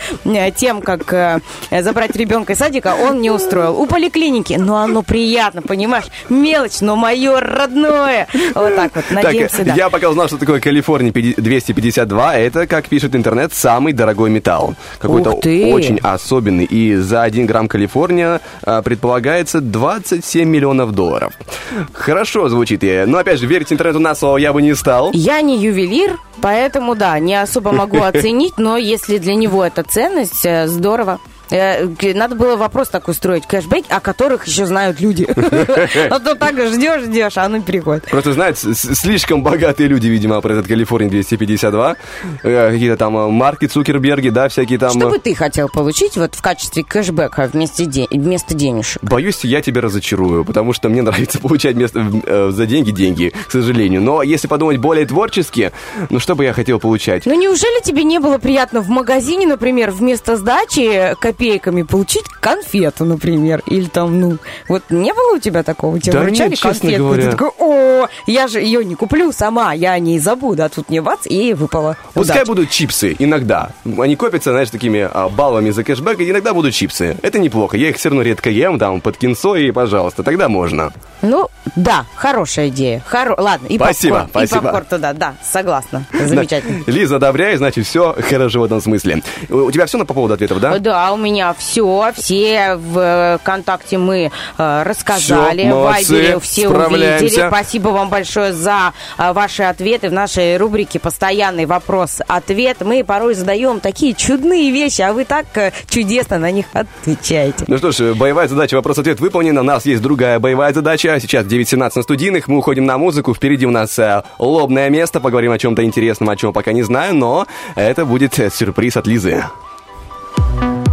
тем, как э, забрать ребенка из садика, он не устроил. У поликлиники, но оно приятно, понимаешь, мелочь, но мое родное. Вот так вот, надеемся, так, да. я пока узнал, что такое Калифорния 252. Это, как пишет интернет, самый дорогой металл. Какой-то очень особенный. И за 1 грамм Калифорния а, предполагается 27 миллионов долларов. Хорошо звучит. я. Но опять же, верить интернету на слово я бы не стал. Я не ювелир, поэтому, да, не особо могу [LAUGHS] оценить, но если для него это ценность, э, здорово. Э, Надо было вопрос такой строить, кэшбэк, о которых еще знают люди. [LAUGHS] А то так ждешь, ждешь, а не приходит. Просто, знаете, слишком богатые люди, видимо, про этот Калифорния 252. Э, Какие-то там э, Марки Цукерберги, да, всякие там... Что бы ты хотел получить вот в качестве кэшбэка вместе, де- вместо денежек? Боюсь, я тебя разочарую, потому что мне [LAUGHS] нравится получать вместо, э, за деньги деньги, к сожалению. Но если подумать более творчески, ну что бы я хотел получать? Ну неужели тебе не было приятно в магазине, например, вместо сдачи копейками получить конфету, например? Или там, ну, вот не было у тебя такого? Тебе Да вручали нет, конфетку, говоря. ты такой, о, я же ее не куплю сама, я о ней забуду, а тут мне бац, и выпало. Пускай Удачи. будут чипсы, иногда. Они копятся, знаешь, такими а, баллами за кэшбэк, и иногда будут чипсы. Это неплохо. Я их все равно редко ем, там, под кинцо, и, пожалуйста, тогда можно. Ну, да, хорошая идея. Хоро... Ладно, и Спасибо, попкорн, спасибо. и попкорн туда, да, согласна. Замечательно. Лиза, одобряй, значит, все хорошо в этом смысле. У у тебя все на по поводу ответов, да? Да, у меня все, все в э, ВКонтакте мы э, рассказали, Всё, в молодцы, Вайбере все увидели. Спасибо вам большое за э, ваши ответы в нашей рубрике «Постоянный вопрос-ответ». Мы порой задаем такие чудные вещи, а вы так э, чудесно на них отвечаете. Ну что ж, боевая задача вопрос-ответ выполнена. У нас есть другая боевая задача. Сейчас 9.17 на студийных. Мы уходим на музыку. Впереди у нас э, лобное место. Поговорим о чем-то интересном, о чем пока не знаю. Но это будет э, сюрприз от Лизы. You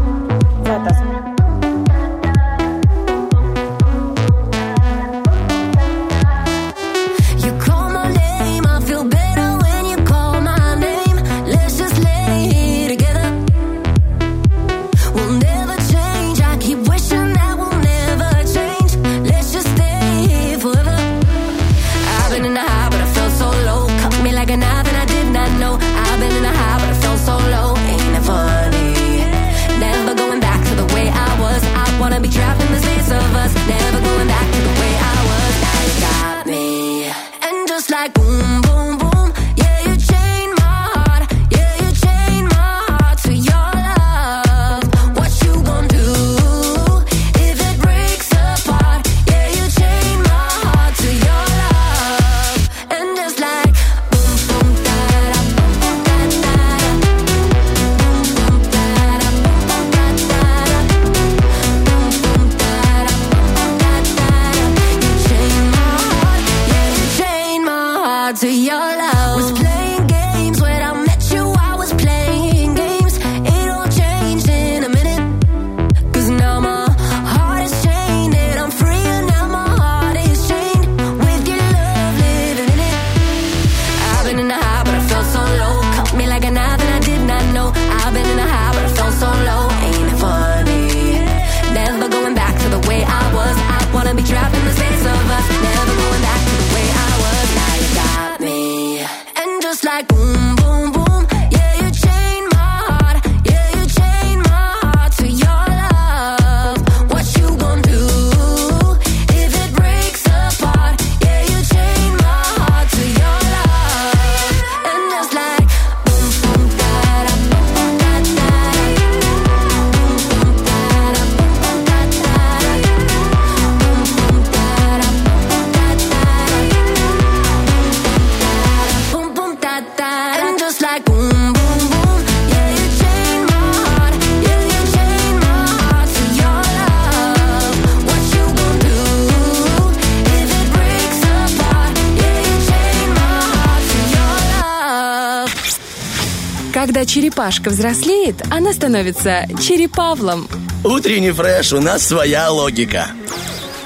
Черепашка взрослеет, она становится черепавлом. Утренний фреш, у нас своя логика.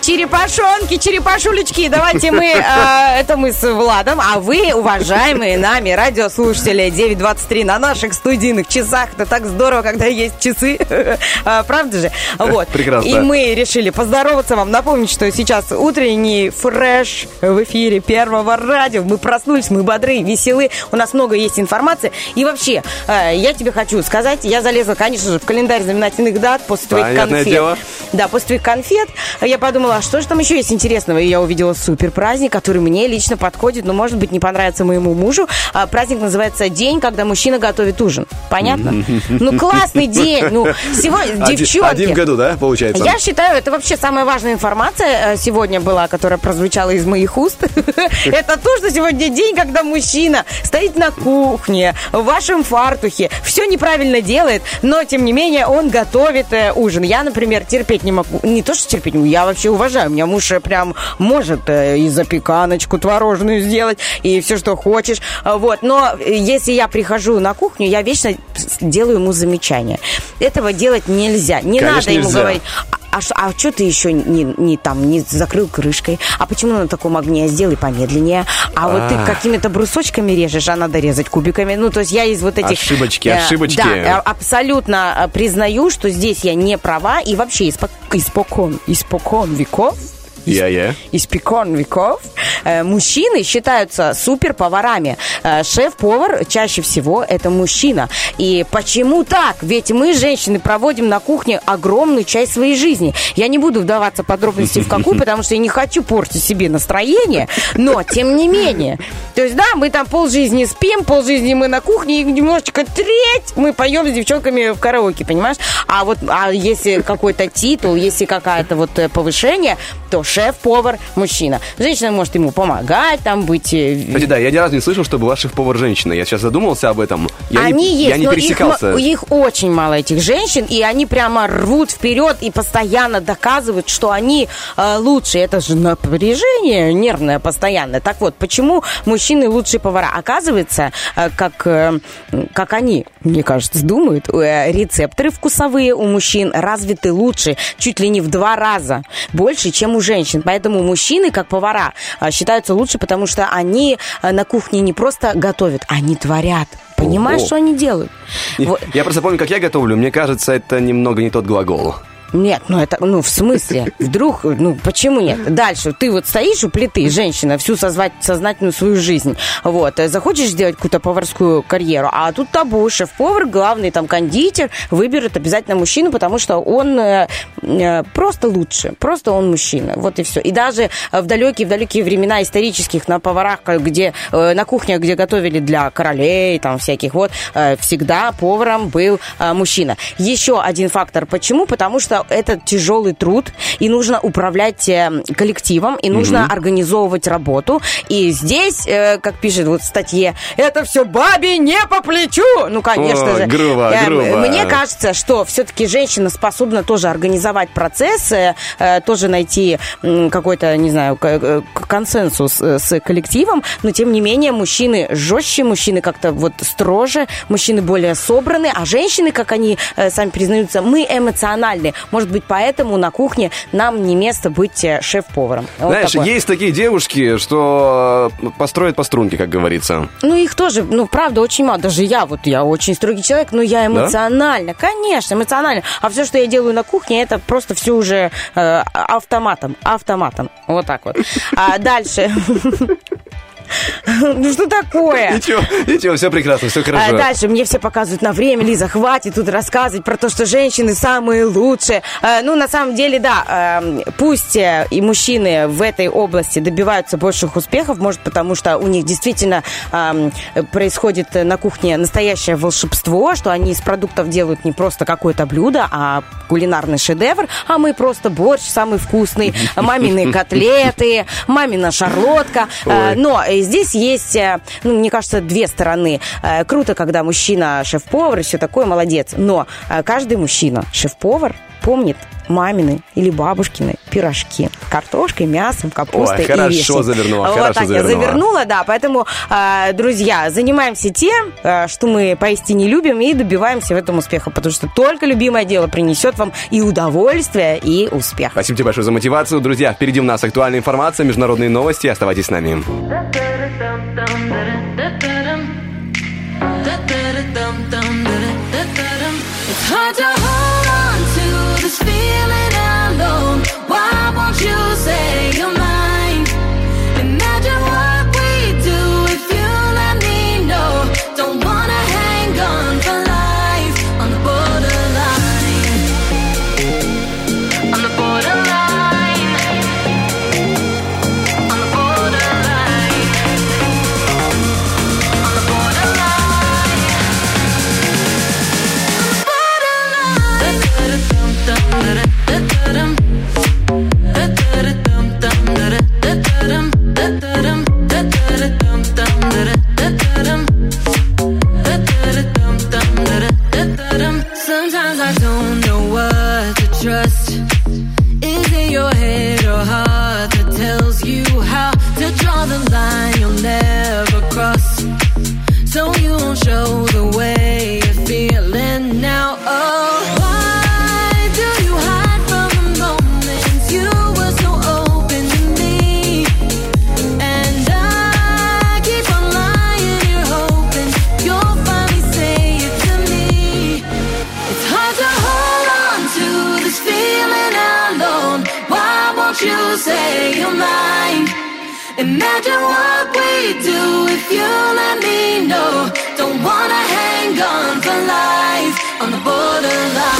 Черепашонки, черепашулечки, давайте мы, э, [LAUGHS] это мы с Владом, а вы, уважаемые нами радиослушатели, 9.23 на наших студийных часах, это так здорово, когда есть часы, [LAUGHS] А, правда же? Вот. Прекрасно. И мы решили поздороваться вам, напомнить, что сейчас утренний фреш в эфире Первого радио, мы проснулись, мы бодры, веселы, у нас много есть информации, и вообще, э, я тебе хочу сказать, я залезла, конечно же, в календарь знаменательных дат после твоих Понятное конфет. дело. Да, твоих конфет я подумала, а что же там еще есть интересного? И я увидела супер праздник, который мне лично подходит, но, может быть, не понравится моему мужу. А, праздник называется День, когда мужчина готовит ужин. Понятно? Ну, классный день. Ну, сегодня, Один- девчонки. Один в году, да, получается? Я считаю, это вообще самая важная информация э, сегодня была, которая прозвучала из моих уст. [LAUGHS] Это то, что сегодня день, когда мужчина стоит на кухне, в вашем фартухе, все неправильно делает, но, тем не менее, он готовит э, ужин. Я, например, терпеть не могу. Не то, что терпеть не могу, я вообще уважаю. У меня муж э, прям может и запеканочку творожную сделать, и все, что хочешь. Вот. Но если я прихожу на кухню, я вечно делаю ему замечания. Этого делать нельзя. Не Конечно, надо ему нельзя. говорить, а, ш- а что ты еще не, не там не закрыл крышкой? А почему на таком огне? Сделай помедленнее. А, вот ты А. какими-то брусочками режешь, а надо резать кубиками. Ну, то есть я из вот этих... Ошибочки, э, ошибочки. Да, э, абсолютно э, признаю, что здесь я не права. И вообще испок- испокон, испокон веков Я-я. испекон веков, э, мужчины считаются суперповарами. Э, Шеф-повар чаще всего это мужчина. И почему так? Ведь мы, женщины, проводим на кухне огромную часть своей жизни. Я не буду вдаваться в подробности в какую, [LAUGHS] потому что я не хочу портить себе настроение, но тем не менее. То есть, да, мы там полжизни спим, полжизни мы на кухне, и немножечко треть мы поем с девчонками в караоке, понимаешь? А вот а если какой-то титул, если какое-то вот э, повышение, то шеф-повар мужчина. Женщина может ему помогать, там быть... э, Кстати, да, я ни разу не слышал, что была шеф-повар женщина. Я сейчас задумался об этом. Я они не, есть, я не но их, пересекался. ма- их очень мало, этих женщин, и они прямо рвут вперед и постоянно доказывают, что они э, лучше. Это же напряжение нервное постоянное. Так вот, почему мужчины лучшие повара? Оказывается, э, как, э, как они, мне кажется, думают, э, рецепторы вкусовые у мужчин развиты лучше, чуть ли не в два раза больше, чем у женщин. Поэтому мужчины, как повара, э, считаются лучше, потому что они э, на кухне не просто готовят, они творят. Понимаешь, Ого. что они делают? Не, Вот. Я просто помню, как я готовлю. Мне кажется, это немного не тот глагол. Нет, ну это, ну в смысле? [LAUGHS] Вдруг, ну почему нет? Дальше, ты вот стоишь у плиты, женщина, всю созвать, сознательную свою жизнь, вот, э, захочешь сделать какую-то поварскую карьеру, а тут табу, шеф-повар, главный там кондитер, выберет обязательно мужчину, потому что он э, э, просто лучше, просто он мужчина, вот и все. И даже э, в далекие, в далекие времена исторических на поварах, как где, э, на кухнях, где готовили для королей, там всяких вот, э, всегда поваром был э, мужчина. Еще один фактор, почему? Потому что это тяжелый труд, и нужно управлять э, коллективом, и нужно Мгм. организовывать работу. И здесь, э, как пишет вот в статье, это все бабе не по плечу. Ну, конечно О, же. грубо, Э, грубо. Мне кажется, что все-таки женщина способна тоже организовать процессы, э, тоже найти какой-то, не знаю, консенсус с коллективом, но тем не менее мужчины жестче, мужчины как-то вот строже, мужчины более собраны, а женщины, как они сами признаются, мы эмоциональны. Может быть, поэтому на кухне нам не место быть э, шеф-поваром. Вот Знаешь, такое. есть такие девушки, что э, построят по струнке, как говорится. Ну, их тоже, ну, правда, очень мало. Даже я, вот я очень строгий человек, но я эмоционально, конечно, эмоционально. А все, что я делаю на кухне, это просто все уже э, автоматом, автоматом. Вот так вот. А дальше... Ну, что такое? Ничего, ничего, все прекрасно, все А хорошо. дальше мне все показывают на время, Лиза, хватит тут рассказывать про то, что женщины самые лучшие. Э, Ну, на самом деле, да, э, пусть э, и мужчины в этой области добиваются больших успехов, может, потому что у них действительно э, происходит на кухне настоящее волшебство, что они из продуктов делают не просто какое-то блюдо, а кулинарный шедевр, а мы просто борщ самый вкусный, [LAUGHS] мамины котлеты, мамина шарлотка. Э. Но э, здесь есть, э, ну, мне кажется, две стороны. Э, Круто, когда мужчина шеф-повар и все такое, молодец. Но э, каждый мужчина шеф-повар помнит мамины или бабушкины пирожки. Картошкой, мясом, капустой Ой, хорошо и вишней. завернула, Вот хорошо так я завернула. завернула, да. Поэтому, а, друзья, занимаемся тем, а, что мы поистине любим, и добиваемся в этом успеха, потому что только любимое дело принесет вам и удовольствие, и успех. Спасибо тебе большое за мотивацию. Друзья, впереди у нас актуальная информация, международные новости. Оставайтесь с нами. It's hard to you say you're Imagine what we do if you let me know. Don't wanna hang on for life on the borderline.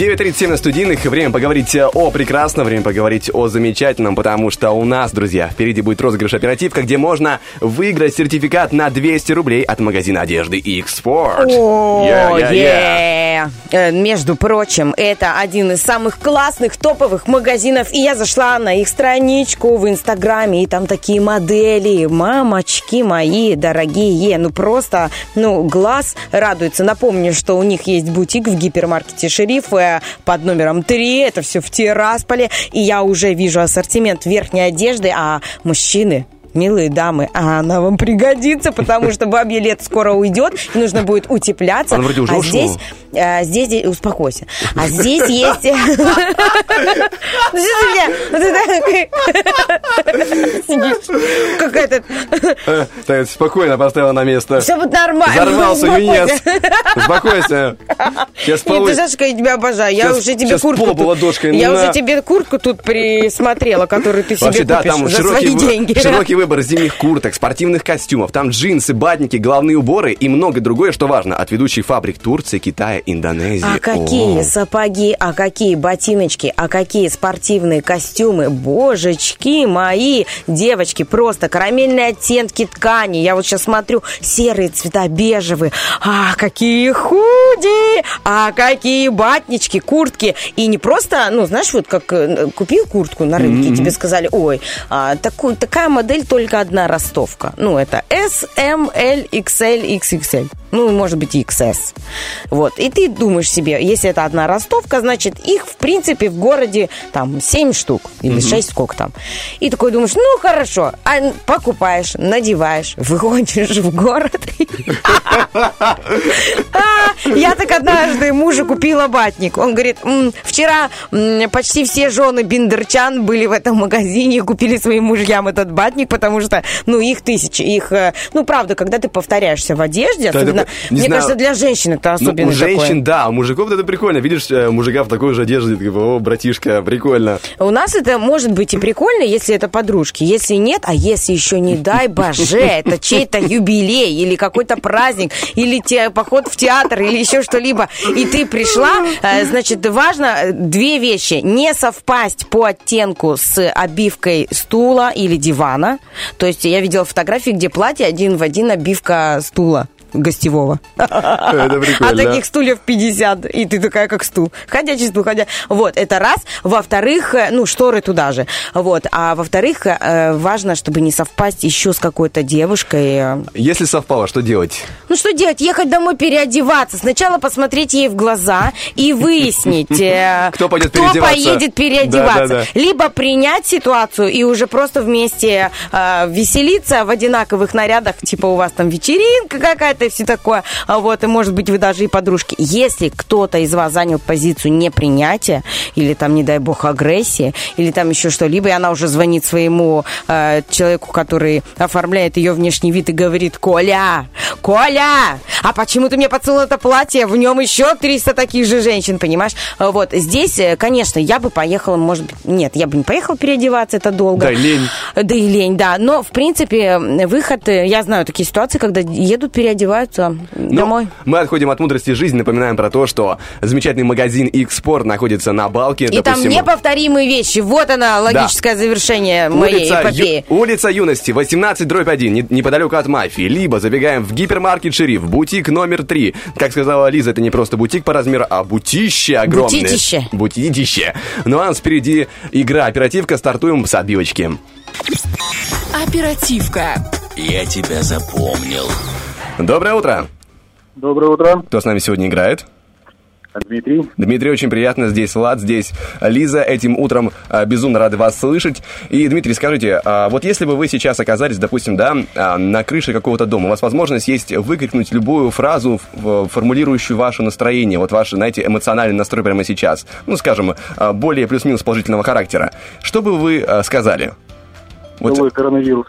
9.37 на студийных. Время поговорить о прекрасном, время поговорить о замечательном, потому что у нас, друзья, впереди будет розыгрыш оперативка, где можно выиграть сертификат на 200 рублей от магазина одежды X-Sport. О, Yeah, yeah, yeah. Э, Между прочим, это один из самых классных топовых магазинов. И я зашла на их страничку в Инстаграме, и там такие модели. Мамочки мои дорогие. Ну, просто, ну, глаз радуется. Напомню, что у них есть бутик в гипермаркете «Шериф» э, под номером 3. Это все в Тирасполе. И я уже вижу ассортимент верхней одежды, а мужчины Милые дамы, а она вам пригодится, потому что бабье лето скоро уйдет, и нужно будет утепляться. Он вроде уже а ушло. здесь, а, здесь, успокойся. А здесь есть... [LAUGHS] Ну, Сидишь, как этот... Э, Так, спокойно поставила на место. Все будет нормально. Взорвался юнец. Успокойся. Сейчас полы- ты знаешь, я тебя обожаю. Я уже тебе куртку... Я уже тебе куртку тут присмотрела, которую ты себе купишь за свои деньги. широкий выбор зимних курток, спортивных костюмов, там джинсы, батники, головные уборы и многое другое, что важно, от ведущих фабрик Турции, Китая, Индонезии. А какие О. сапоги, а какие ботиночки, а какие спортивные костюмы. Божечки мои, девочки, просто карамельные оттенки ткани. Я вот сейчас смотрю, серые цвета, бежевые. А какие худи, а какие батнички, куртки. И не просто, ну, знаешь, вот как э, купил куртку на рынке, Мгм. тебе сказали, ой, а, такую, такая модель только одна ростовка. Ну, это S, M, L, XL, XXL. Ну, может быть, и XS. Вот. И ты думаешь себе, если это одна ростовка, значит, их, в принципе, в городе там 7 штук или. 6, сколько там. И такой думаешь, ну, хорошо. А покупаешь, надеваешь, выходишь в город. А, Я так однажды мужу купила батник. Он говорит, «М, вчера почти все жены Биндерчан были в этом магазине и купили своим мужьям этот батник, потому что, ну, их тысячи. Их, э, ну, правда, когда ты повторяешься в одежде, Да, особенно, не мне знаю, кажется, для женщин это Ну, особенно у женщин, такое. да, у мужиков это прикольно. Видишь э, мужика в такой же одежде, ты о, братишка, прикольно. У нас это может быть и прикольно, если это подружки. Если нет, а если еще не дай боже, [LAUGHS] это чей-то юбилей или какой-то праздник, или те, поход в театр, или еще что-либо, и ты пришла, э, значит, важно две вещи. Не совпасть по оттенку с обивкой стула или дивана. То есть я видела фотографии, где платье один в один обивка стула гостевого. Это А прикольно. таких стульев 50, и ты такая, как стул. Ходячий стул, ходя. Вот, это раз. Во-вторых, э, ну, шторы туда же. Вот. А во-вторых, э, важно, чтобы не совпасть еще с какой-то девушкой. Если совпало, что делать? Ну, что делать? Ехать домой переодеваться. Сначала посмотреть ей в глаза и [LAUGHS] выяснить, э, Кто пойдет кто переодеваться. поедет переодеваться. Либо принять ситуацию и уже просто вместе э, веселиться в одинаковых нарядах, типа у вас там вечеринка какая-то и все такое. А Вот, и может быть вы даже и подружки. Если кто-то из вас занял позицию непринятия, или там, не дай бог, агрессии, или там еще что-либо, и она уже звонит своему э, человеку, который оформляет ее внешний вид и говорит, Коля, Коля, а почему ты мне подсунул это платье? В нем еще 300 таких же женщин, понимаешь? А Вот здесь, э, конечно, я бы поехала, может быть, нет, я бы не поехала переодеваться, это долго. Да, лень. Да и лень, да. Но, в принципе, выход, э, я знаю такие ситуации, когда едут, переодеваются Ну, домой. Мы отходим от мудрости жизни, напоминаем про то, что замечательный магазин X-Sport находится на Балке. И там допустим, неповторимые вещи. Вот она, логическое завершение моей Улица, эпопеи. Ю- улица Юности, 18 дробь 1, не- неподалеку от мафии. Либо забегаем в гипермаркет «Шериф», бутик номер 3. Как сказала Лиза, это не просто бутик по размеру, а бутище огромное. Бутитище. Бутитище. Ну а у нас впереди игра «Оперативка». Стартуем с отбивочки. Оперативка. Я тебя запомнил. Доброе утро. Доброе утро. Кто с нами сегодня играет? Дмитрий. Дмитрий, очень приятно. Здесь Влад, здесь Лиза. Этим утром а, безумно рады вас слышать. И, Дмитрий, скажите, а, вот если бы вы сейчас оказались, допустим, да, а, на крыше какого-то дома, у вас возможность есть выкрикнуть любую фразу, формулирующую ваше настроение, вот ваш, знаете, эмоциональный настрой прямо сейчас, ну, скажем, а, более плюс-минус положительного характера. Что бы вы а, сказали? Вот... коронавирус.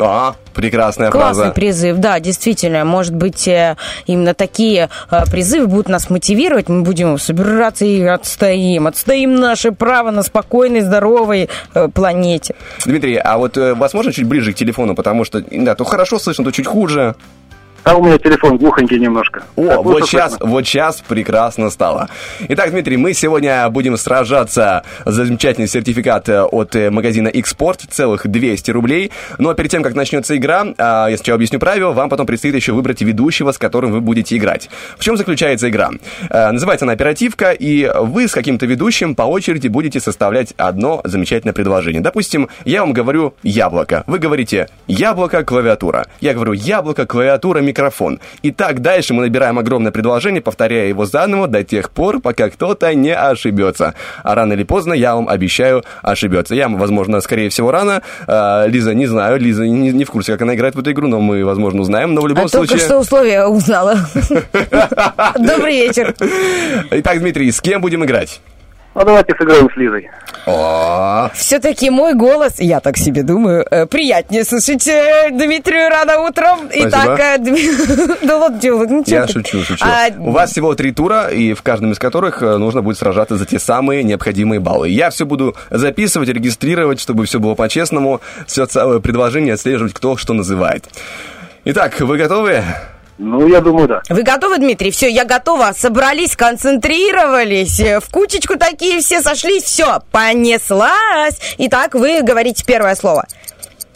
А, прекрасная Классный фраза. призыв, да, действительно. Может быть, э, именно такие э, призывы будут нас мотивировать. Мы будем собираться и отстоим. Отстоим наше право на спокойной, здоровой э, планете. Дмитрий, а вот э, возможно чуть ближе к телефону, потому что, да, то хорошо слышно, то чуть хуже. А у меня телефон глухонький немножко. О, Так, вот сейчас, слышно? вот сейчас прекрасно стало. Итак, Дмитрий, мы сегодня будем сражаться за замечательный сертификат э, от э, магазина Xport, целых 200 рублей. Ну а перед тем, как начнется игра, а, я сначала объясню правила, вам потом предстоит еще выбрать ведущего, с которым вы будете играть. В чем заключается игра? Э, Называется она оперативка, и вы с каким-то ведущим по очереди будете составлять одно замечательное предложение. Допустим, я вам говорю яблоко. Вы говорите яблоко, клавиатура. Я говорю яблоко, клавиатура, микрофон. И так дальше мы набираем огромное предложение, повторяя его заново до тех пор, пока кто-то не ошибется. А рано или поздно, я вам обещаю, ошибется. Я, возможно, скорее всего, рано. А, Лиза, не знаю, Лиза не, не в курсе, как она играет в эту игру, но мы, возможно, узнаем. Но в любом А только случае... что условия узнала. [LAUGHS] Добрый вечер. Итак, Дмитрий, с кем будем играть? Ну, давайте сыграем с Лизой. Все-таки мой голос, я так себе думаю, э, приятнее слушать э, Дмитрию рано утром. Спасибо. Итак, э, [LAUGHS] да чё вы, ну Я шучу, шучу. А, У вас всего три тура, и в каждом из которых нужно будет сражаться за те самые необходимые баллы. Я все буду записывать, регистрировать, чтобы все было по-честному, все целое предложение отслеживать, кто что называет. Итак, вы готовы? Ну, я думаю, да. Вы готовы, Дмитрий? Все, я готова. Собрались, концентрировались. э, В кучечку такие все сошлись. Все, понеслась. Итак, вы говорите первое слово.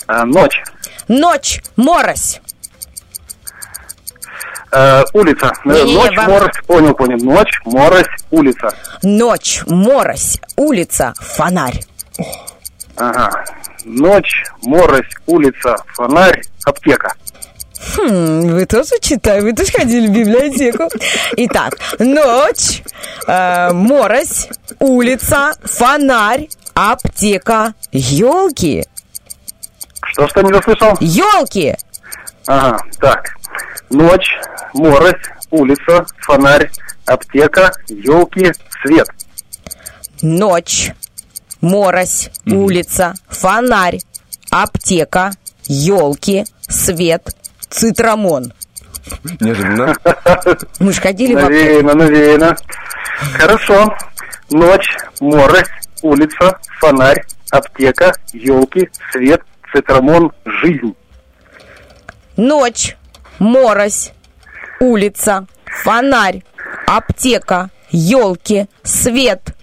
А, ночь. Ночь, морось. Э, улица. Э, Не-не-не, ночь, вам- морось. Понял, понял. Ночь, морось, улица. Ночь, морось, улица, фонарь. Ага. ночь, морось, улица, фонарь, аптека. Хм, вы тоже читали, вы тоже ходили в библиотеку. Итак, ночь, э, морось, улица, фонарь, аптека, елки. Что-что не заслышал? Елки. Ага, так. Ночь, морось, улица, фонарь, аптека, елки, свет. Ночь, морось, улица, фонарь, аптека, елки, свет, цитрамон. Неожиданно. Мы же ходили. Навеяно, навеяно. Хорошо. Ночь, морось, улица, фонарь, аптека, елки, свет, цитрамон, жизнь. Ночь, морось, улица, фонарь, аптека, елки, свет,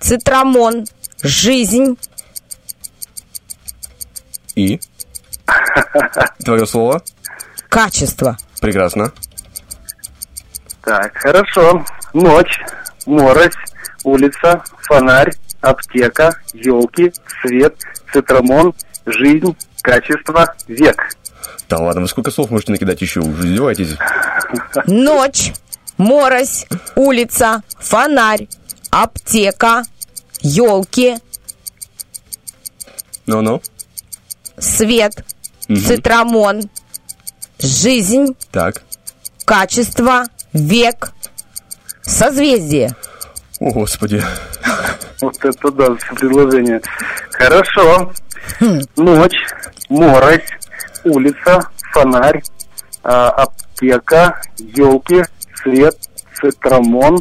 цитрамон, жизнь. И? [LAUGHS] Твое слово? Качество. Прекрасно. Так, хорошо. Ночь, морось, улица, фонарь, аптека, елки, свет, цитрамон, жизнь, качество, век. Да ладно, вы сколько слов можете накидать еще? Уже издеваетесь? Ночь, морось, улица, фонарь, аптека, елки, Ну-ну. свет, цитрамон, жизнь, Так. качество, век, созвездие. О, Господи. Вот это да, все предложение. Хорошо. Ночь, морось, улица, фонарь, а, аптека, елки, свет, цитрамон,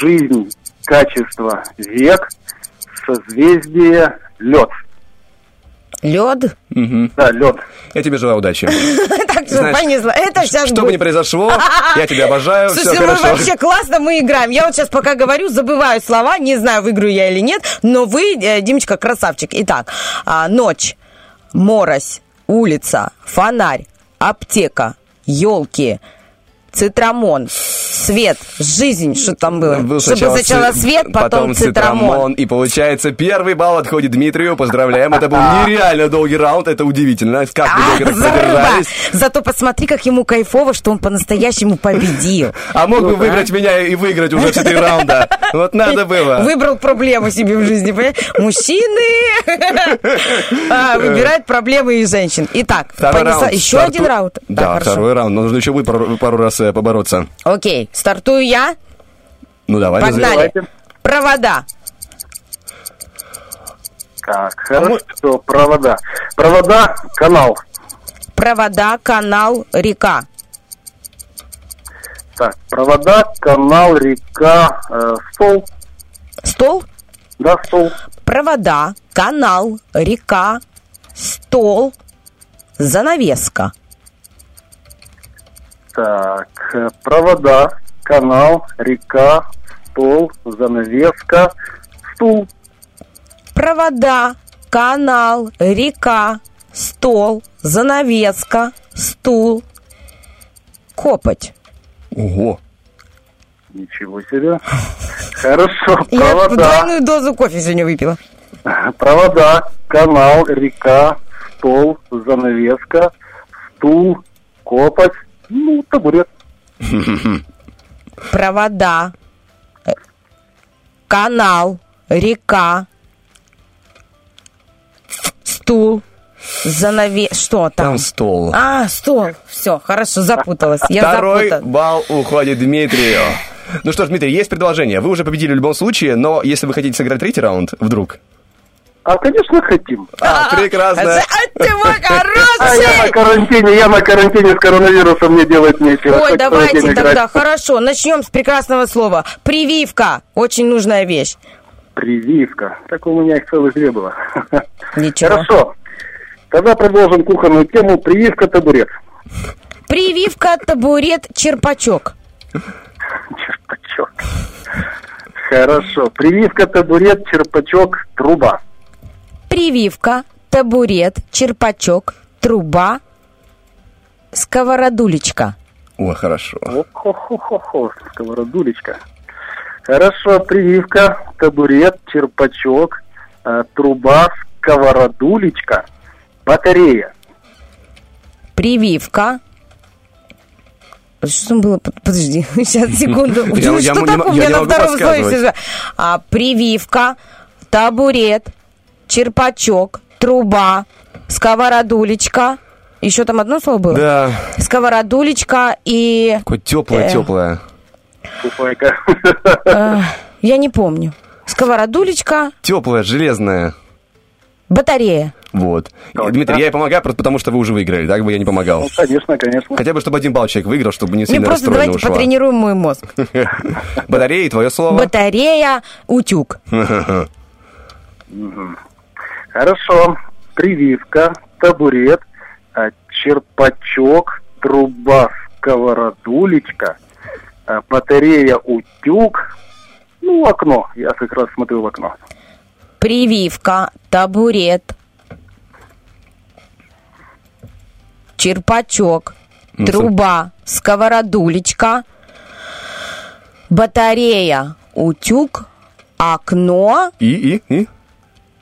жизнь, качество, век, созвездие, лед. Лед? Да, лед. Я тебе желаю удачи. [LAUGHS] Так Знаешь, понесло. Это сейчас Что бы ни произошло, я тебя обожаю, все Слушайте, хорошо. вообще классно, мы играем. Я вот сейчас пока говорю, забываю слова, не знаю, выиграю я или нет, но вы, э, Димочка, красавчик. Итак, а, ночь, морось, улица, фонарь, аптека, елки, цитрамон, свет, жизнь, что там было? Был Чтобы сначала ци- свет, потом, цитрамон. И получается, первый балл отходит Дмитрию. Поздравляем. Это был нереально долгий раунд. Это удивительно. Как вы А, долго продержались. Зато посмотри, как ему кайфово, что он по-настоящему победил. А мог бы Ну, выиграть меня и выиграть уже все три раунда. Вот надо было. Выбрал проблему себе в жизни, понимаешь? Мужчины а, выбирают проблемы и женщин. Итак, еще один раунд. Да, второй раунд. Но нужно еще пару раз э, побороться. Окей, стартую я. Ну, давай. Погнали. Провода. Так, хорошо, провода. Провода, канал. Провода, канал, река. Так, провода, канал, река, э, стол. Стол? Да, стол. Провода, канал, река, стол, занавеска. Так, провода, канал, река, стол, занавеска, стул. Провода, канал, река, стол, занавеска, стул, копоть. Ого. Ничего себе. [LAUGHS] Хорошо, [LAUGHS] Я провода, двойную дозу кофе сегодня выпила. [LAUGHS] провода, канал, река, стол, занавеска, стул, копоть, ну, табурет. [LAUGHS] Провода, э, канал, река, стул, занавес... Что там? Там стол. А, стол. Все, хорошо, запуталась. Я Второй запуталась. балл уходит Дмитрию. Ну что ж, Дмитрий, есть предложение. Вы уже победили в любом случае, но если вы хотите сыграть третий раунд, вдруг. А, конечно, хотим. А, прекрасно. Ты мой А я на карантине, я на карантине с коронавирусом, мне делать нечего. Ой, давайте тогда, играть. хорошо, начнем с прекрасного слова. Прививка. Очень нужная вещь. Прививка. Так у меня их целых две было. Ничего. Хорошо. Тогда продолжим кухонную тему. Прививка табурет. Прививка, табурет, черпачок. Черпачок. Хорошо. Прививка, табурет, черпачок, труба. Прививка, табурет, черпачок, труба, сковородулечка. О, хорошо. Сковородулечка. Хорошо. Прививка, табурет, черпачок, э, труба, сковородулечка, батарея. Прививка. Что там было? Под- Подожди, [LAUGHS] сейчас, секунду. Я- я Что не такое м- у я меня на втором слове сижу? А, Прививка, табурет, черпачок, труба, сковородулечка. Еще там одно слово было? Да, Сковородулечка и... такое теплое, Э. теплое. Фуфайка. э, я не помню. Сковородулечка, Теплое, железное. батарея. Вот. И, Дмитрий, я ей помогаю просто потому, что вы уже выиграли, так бы я не помогал. Ну, конечно, конечно. Хотя бы, чтобы один балл человек выиграл, чтобы не сильно просто расстроенно давайте ушла. потренируем мой мозг. [LAUGHS] Батарея, твое слово. Батарея, утюг. [LAUGHS] Хорошо. Прививка, табурет, а, черпачок, труба, сковородулечка, а, батарея, утюг, ну, окно. Я как раз смотрю в окно. Прививка, табурет, черпачок, Ну, труба, сковородулечка, батарея, утюг, окно И, и, и?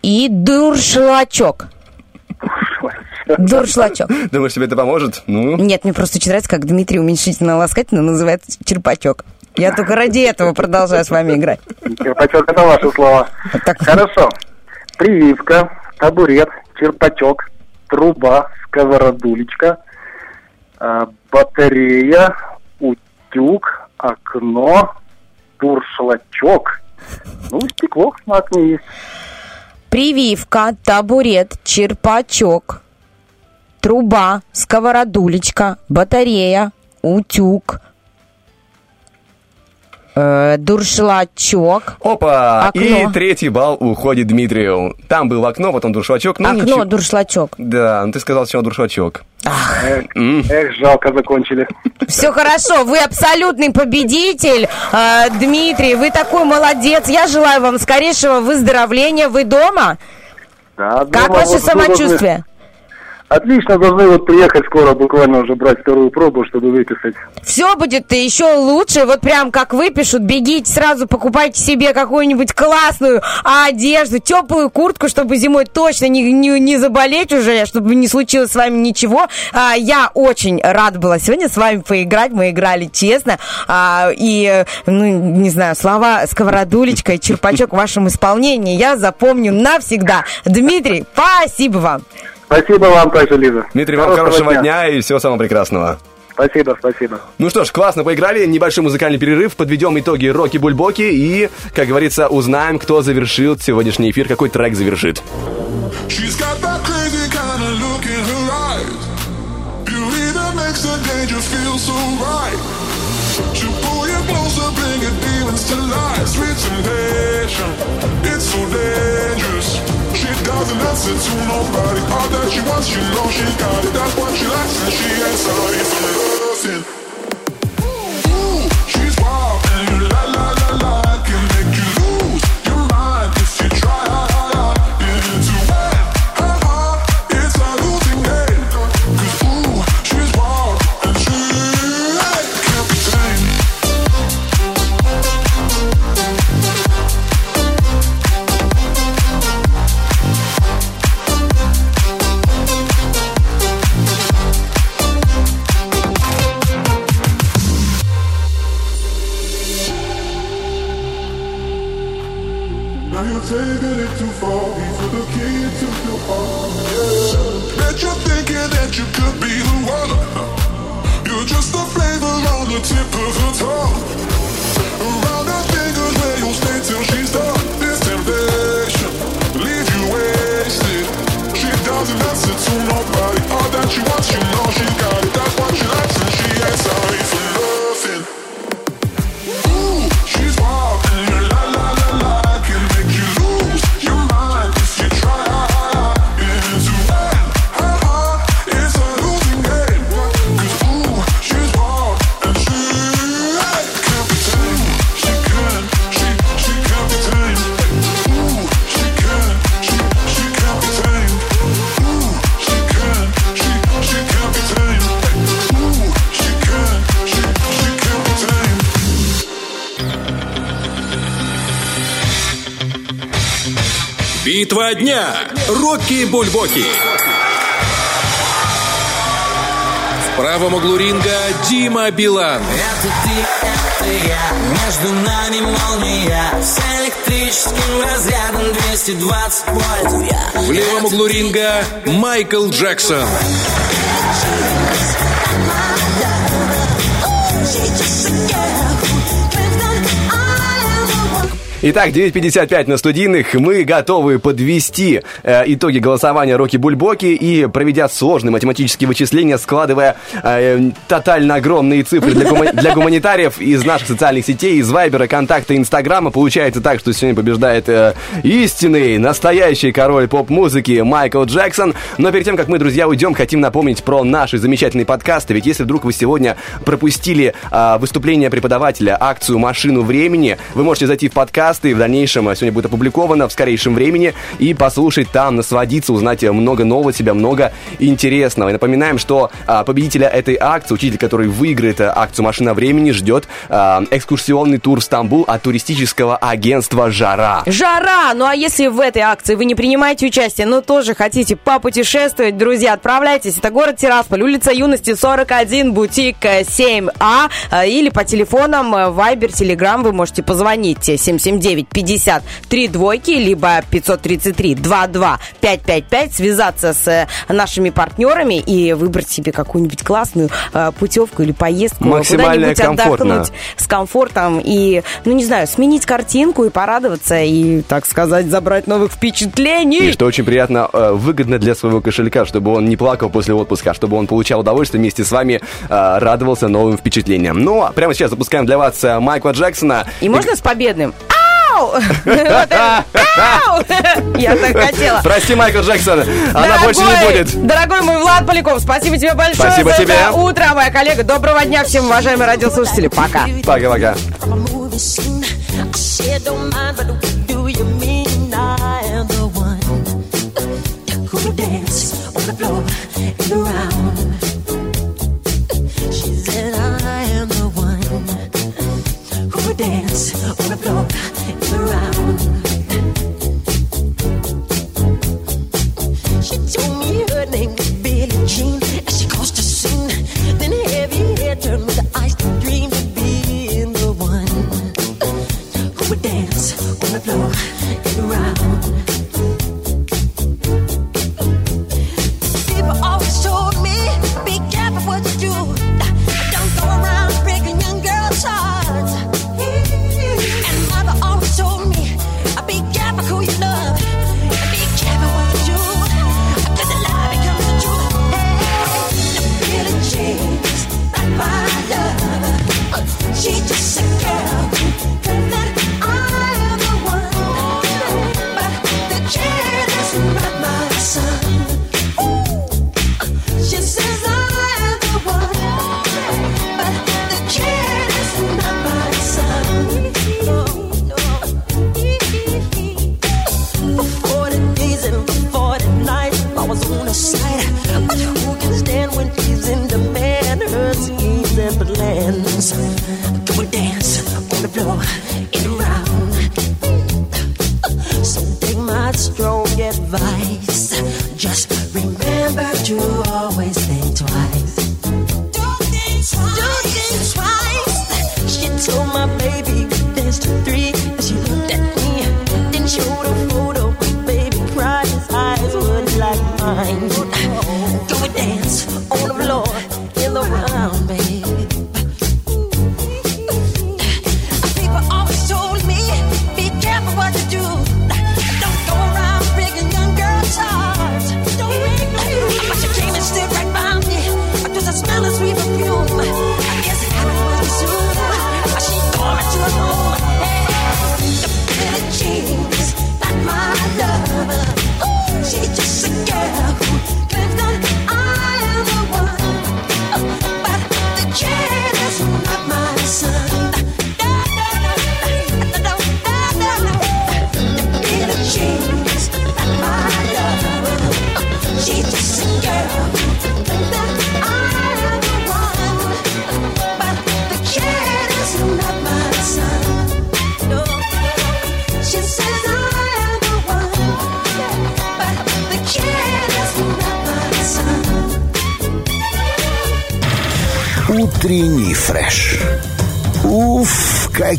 И дуршлачок. Дуршлачок. [LAUGHS] Думаешь, тебе это поможет? Ну, Нет, мне просто очень нравится, как Дмитрий уменьшительно ласкательно называет черпачок. Я только ради этого продолжаю с вами играть. Черпачок, это ваши слова. Хорошо. Прививка, табурет, черпачок, труба, сковородулечка, а, батарея, утюг, окно, дуршлачок. Ну, стекло на окне есть. Прививка, табурет, черпачок, труба, сковородулечка, батарея, утюг, э, дуршлачок. Опа! Окно. И третий балл уходит Дмитрию. Там был окно, потом дуршлачок. Ну, Окно, ничего. дуршлачок. Да, ну ты сказал сначала дуршлачок. Эх, эх, жалко, закончили. Все хорошо, вы абсолютный победитель, Э, Дмитрий, вы такой молодец. Я желаю вам скорейшего выздоровления. Вы дома? Да, Как дома ваше вот самочувствие? Отлично, должны вот приехать скоро, буквально уже брать вторую пробу, чтобы выписать. Все будет еще лучше. Вот прям как выпишут, бегите сразу, покупайте себе какую-нибудь классную одежду, теплую куртку, чтобы зимой точно не, не, не заболеть уже, чтобы не случилось с вами ничего. А, я очень рада была сегодня с вами поиграть. Мы играли честно. А, и, ну, не знаю, слова сковородулечка и черпачок в вашем исполнении я запомню навсегда. Дмитрий, спасибо вам. Спасибо вам также, Лиза. Дмитрий, вам хорошего дня и всего самого прекрасного. Спасибо, спасибо. Ну что ж, классно поиграли, небольшой музыкальный перерыв, подведем итоги Роки-Бульбоки и, как говорится, узнаем, кто завершил сегодняшний эфир, какой трек завершит. It's so dangerous. She doesn't answer to nobody. All that she wants, she knows she got it. That's what she likes, and she ain't sorry for loving. Рокки Бульбоки. В правом углу ринга Дима Билан. Это ты, это я, между нами молния С электрическим разрядом 220 вольт я В левом углу ринга Майкл Джексон. Итак, 9.55 на студийных. Мы готовы подвести э, итоги голосования Роки Бульбоки и, проведя сложные математические вычисления, складывая э, тотально огромные цифры для, гума- для гуманитариев из наших социальных сетей, из Вайбера, Контакта, Инстаграма, получается так, что сегодня побеждает э, истинный, настоящий король поп-музыки Майкл Джексон. Но перед тем, как мы, друзья, уйдем, хотим напомнить про наши замечательные подкасты. Ведь если вдруг вы сегодня пропустили э, выступление преподавателя, акцию «Машину времени», вы можете зайти в подкасты, и в дальнейшем э, сегодня будет опубликовано в скорейшем времени, и послушать там, насладиться, узнать э, много нового себя, много интересного. И напоминаем, что а, победителя этой акции, учитель, который выиграет э, акцию «Машина времени», ждет а, экскурсионный тур в Стамбул от туристического агентства «Жара». Жара! Ну а если в этой акции вы не принимаете участие, но тоже хотите попутешествовать, друзья, отправляйтесь. Это город Тирасполь, улица Юности 41, бутик э, 7А. э, Или по телефонам э, Viber, Telegram вы можете позвонить 779 50 3 двойки, либо 533 22 555, связаться с э, нашими партнерами и выбрать себе какую-нибудь классную э, путевку или поездку Максимально куда-нибудь комфортно. отдохнуть с комфортом и, ну не знаю, сменить картинку и порадоваться и, так сказать, забрать новых впечатлений. И что очень приятно, э, выгодно для своего кошелька, чтобы он не плакал после отпуска, а чтобы он получал удовольствие вместе с вами, э, радовался новым впечатлениям. Ну, а прямо сейчас запускаем для вас э, Майкла Джексона. И можно с победным? Ау! Ау! [LAUGHS] [LAUGHS] Я так хотела. Прости, Майкл Джексон, она больше не будет. Дорогой мой Влад Поляков, спасибо тебе большое Спасибо за тебе. это утро, моя коллега. Доброго дня всем, уважаемые радиослушатели. Пока. Пока-пока. dance on the floor and around. Dance on the floor and around.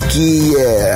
Утренний фреш. Уф, какие!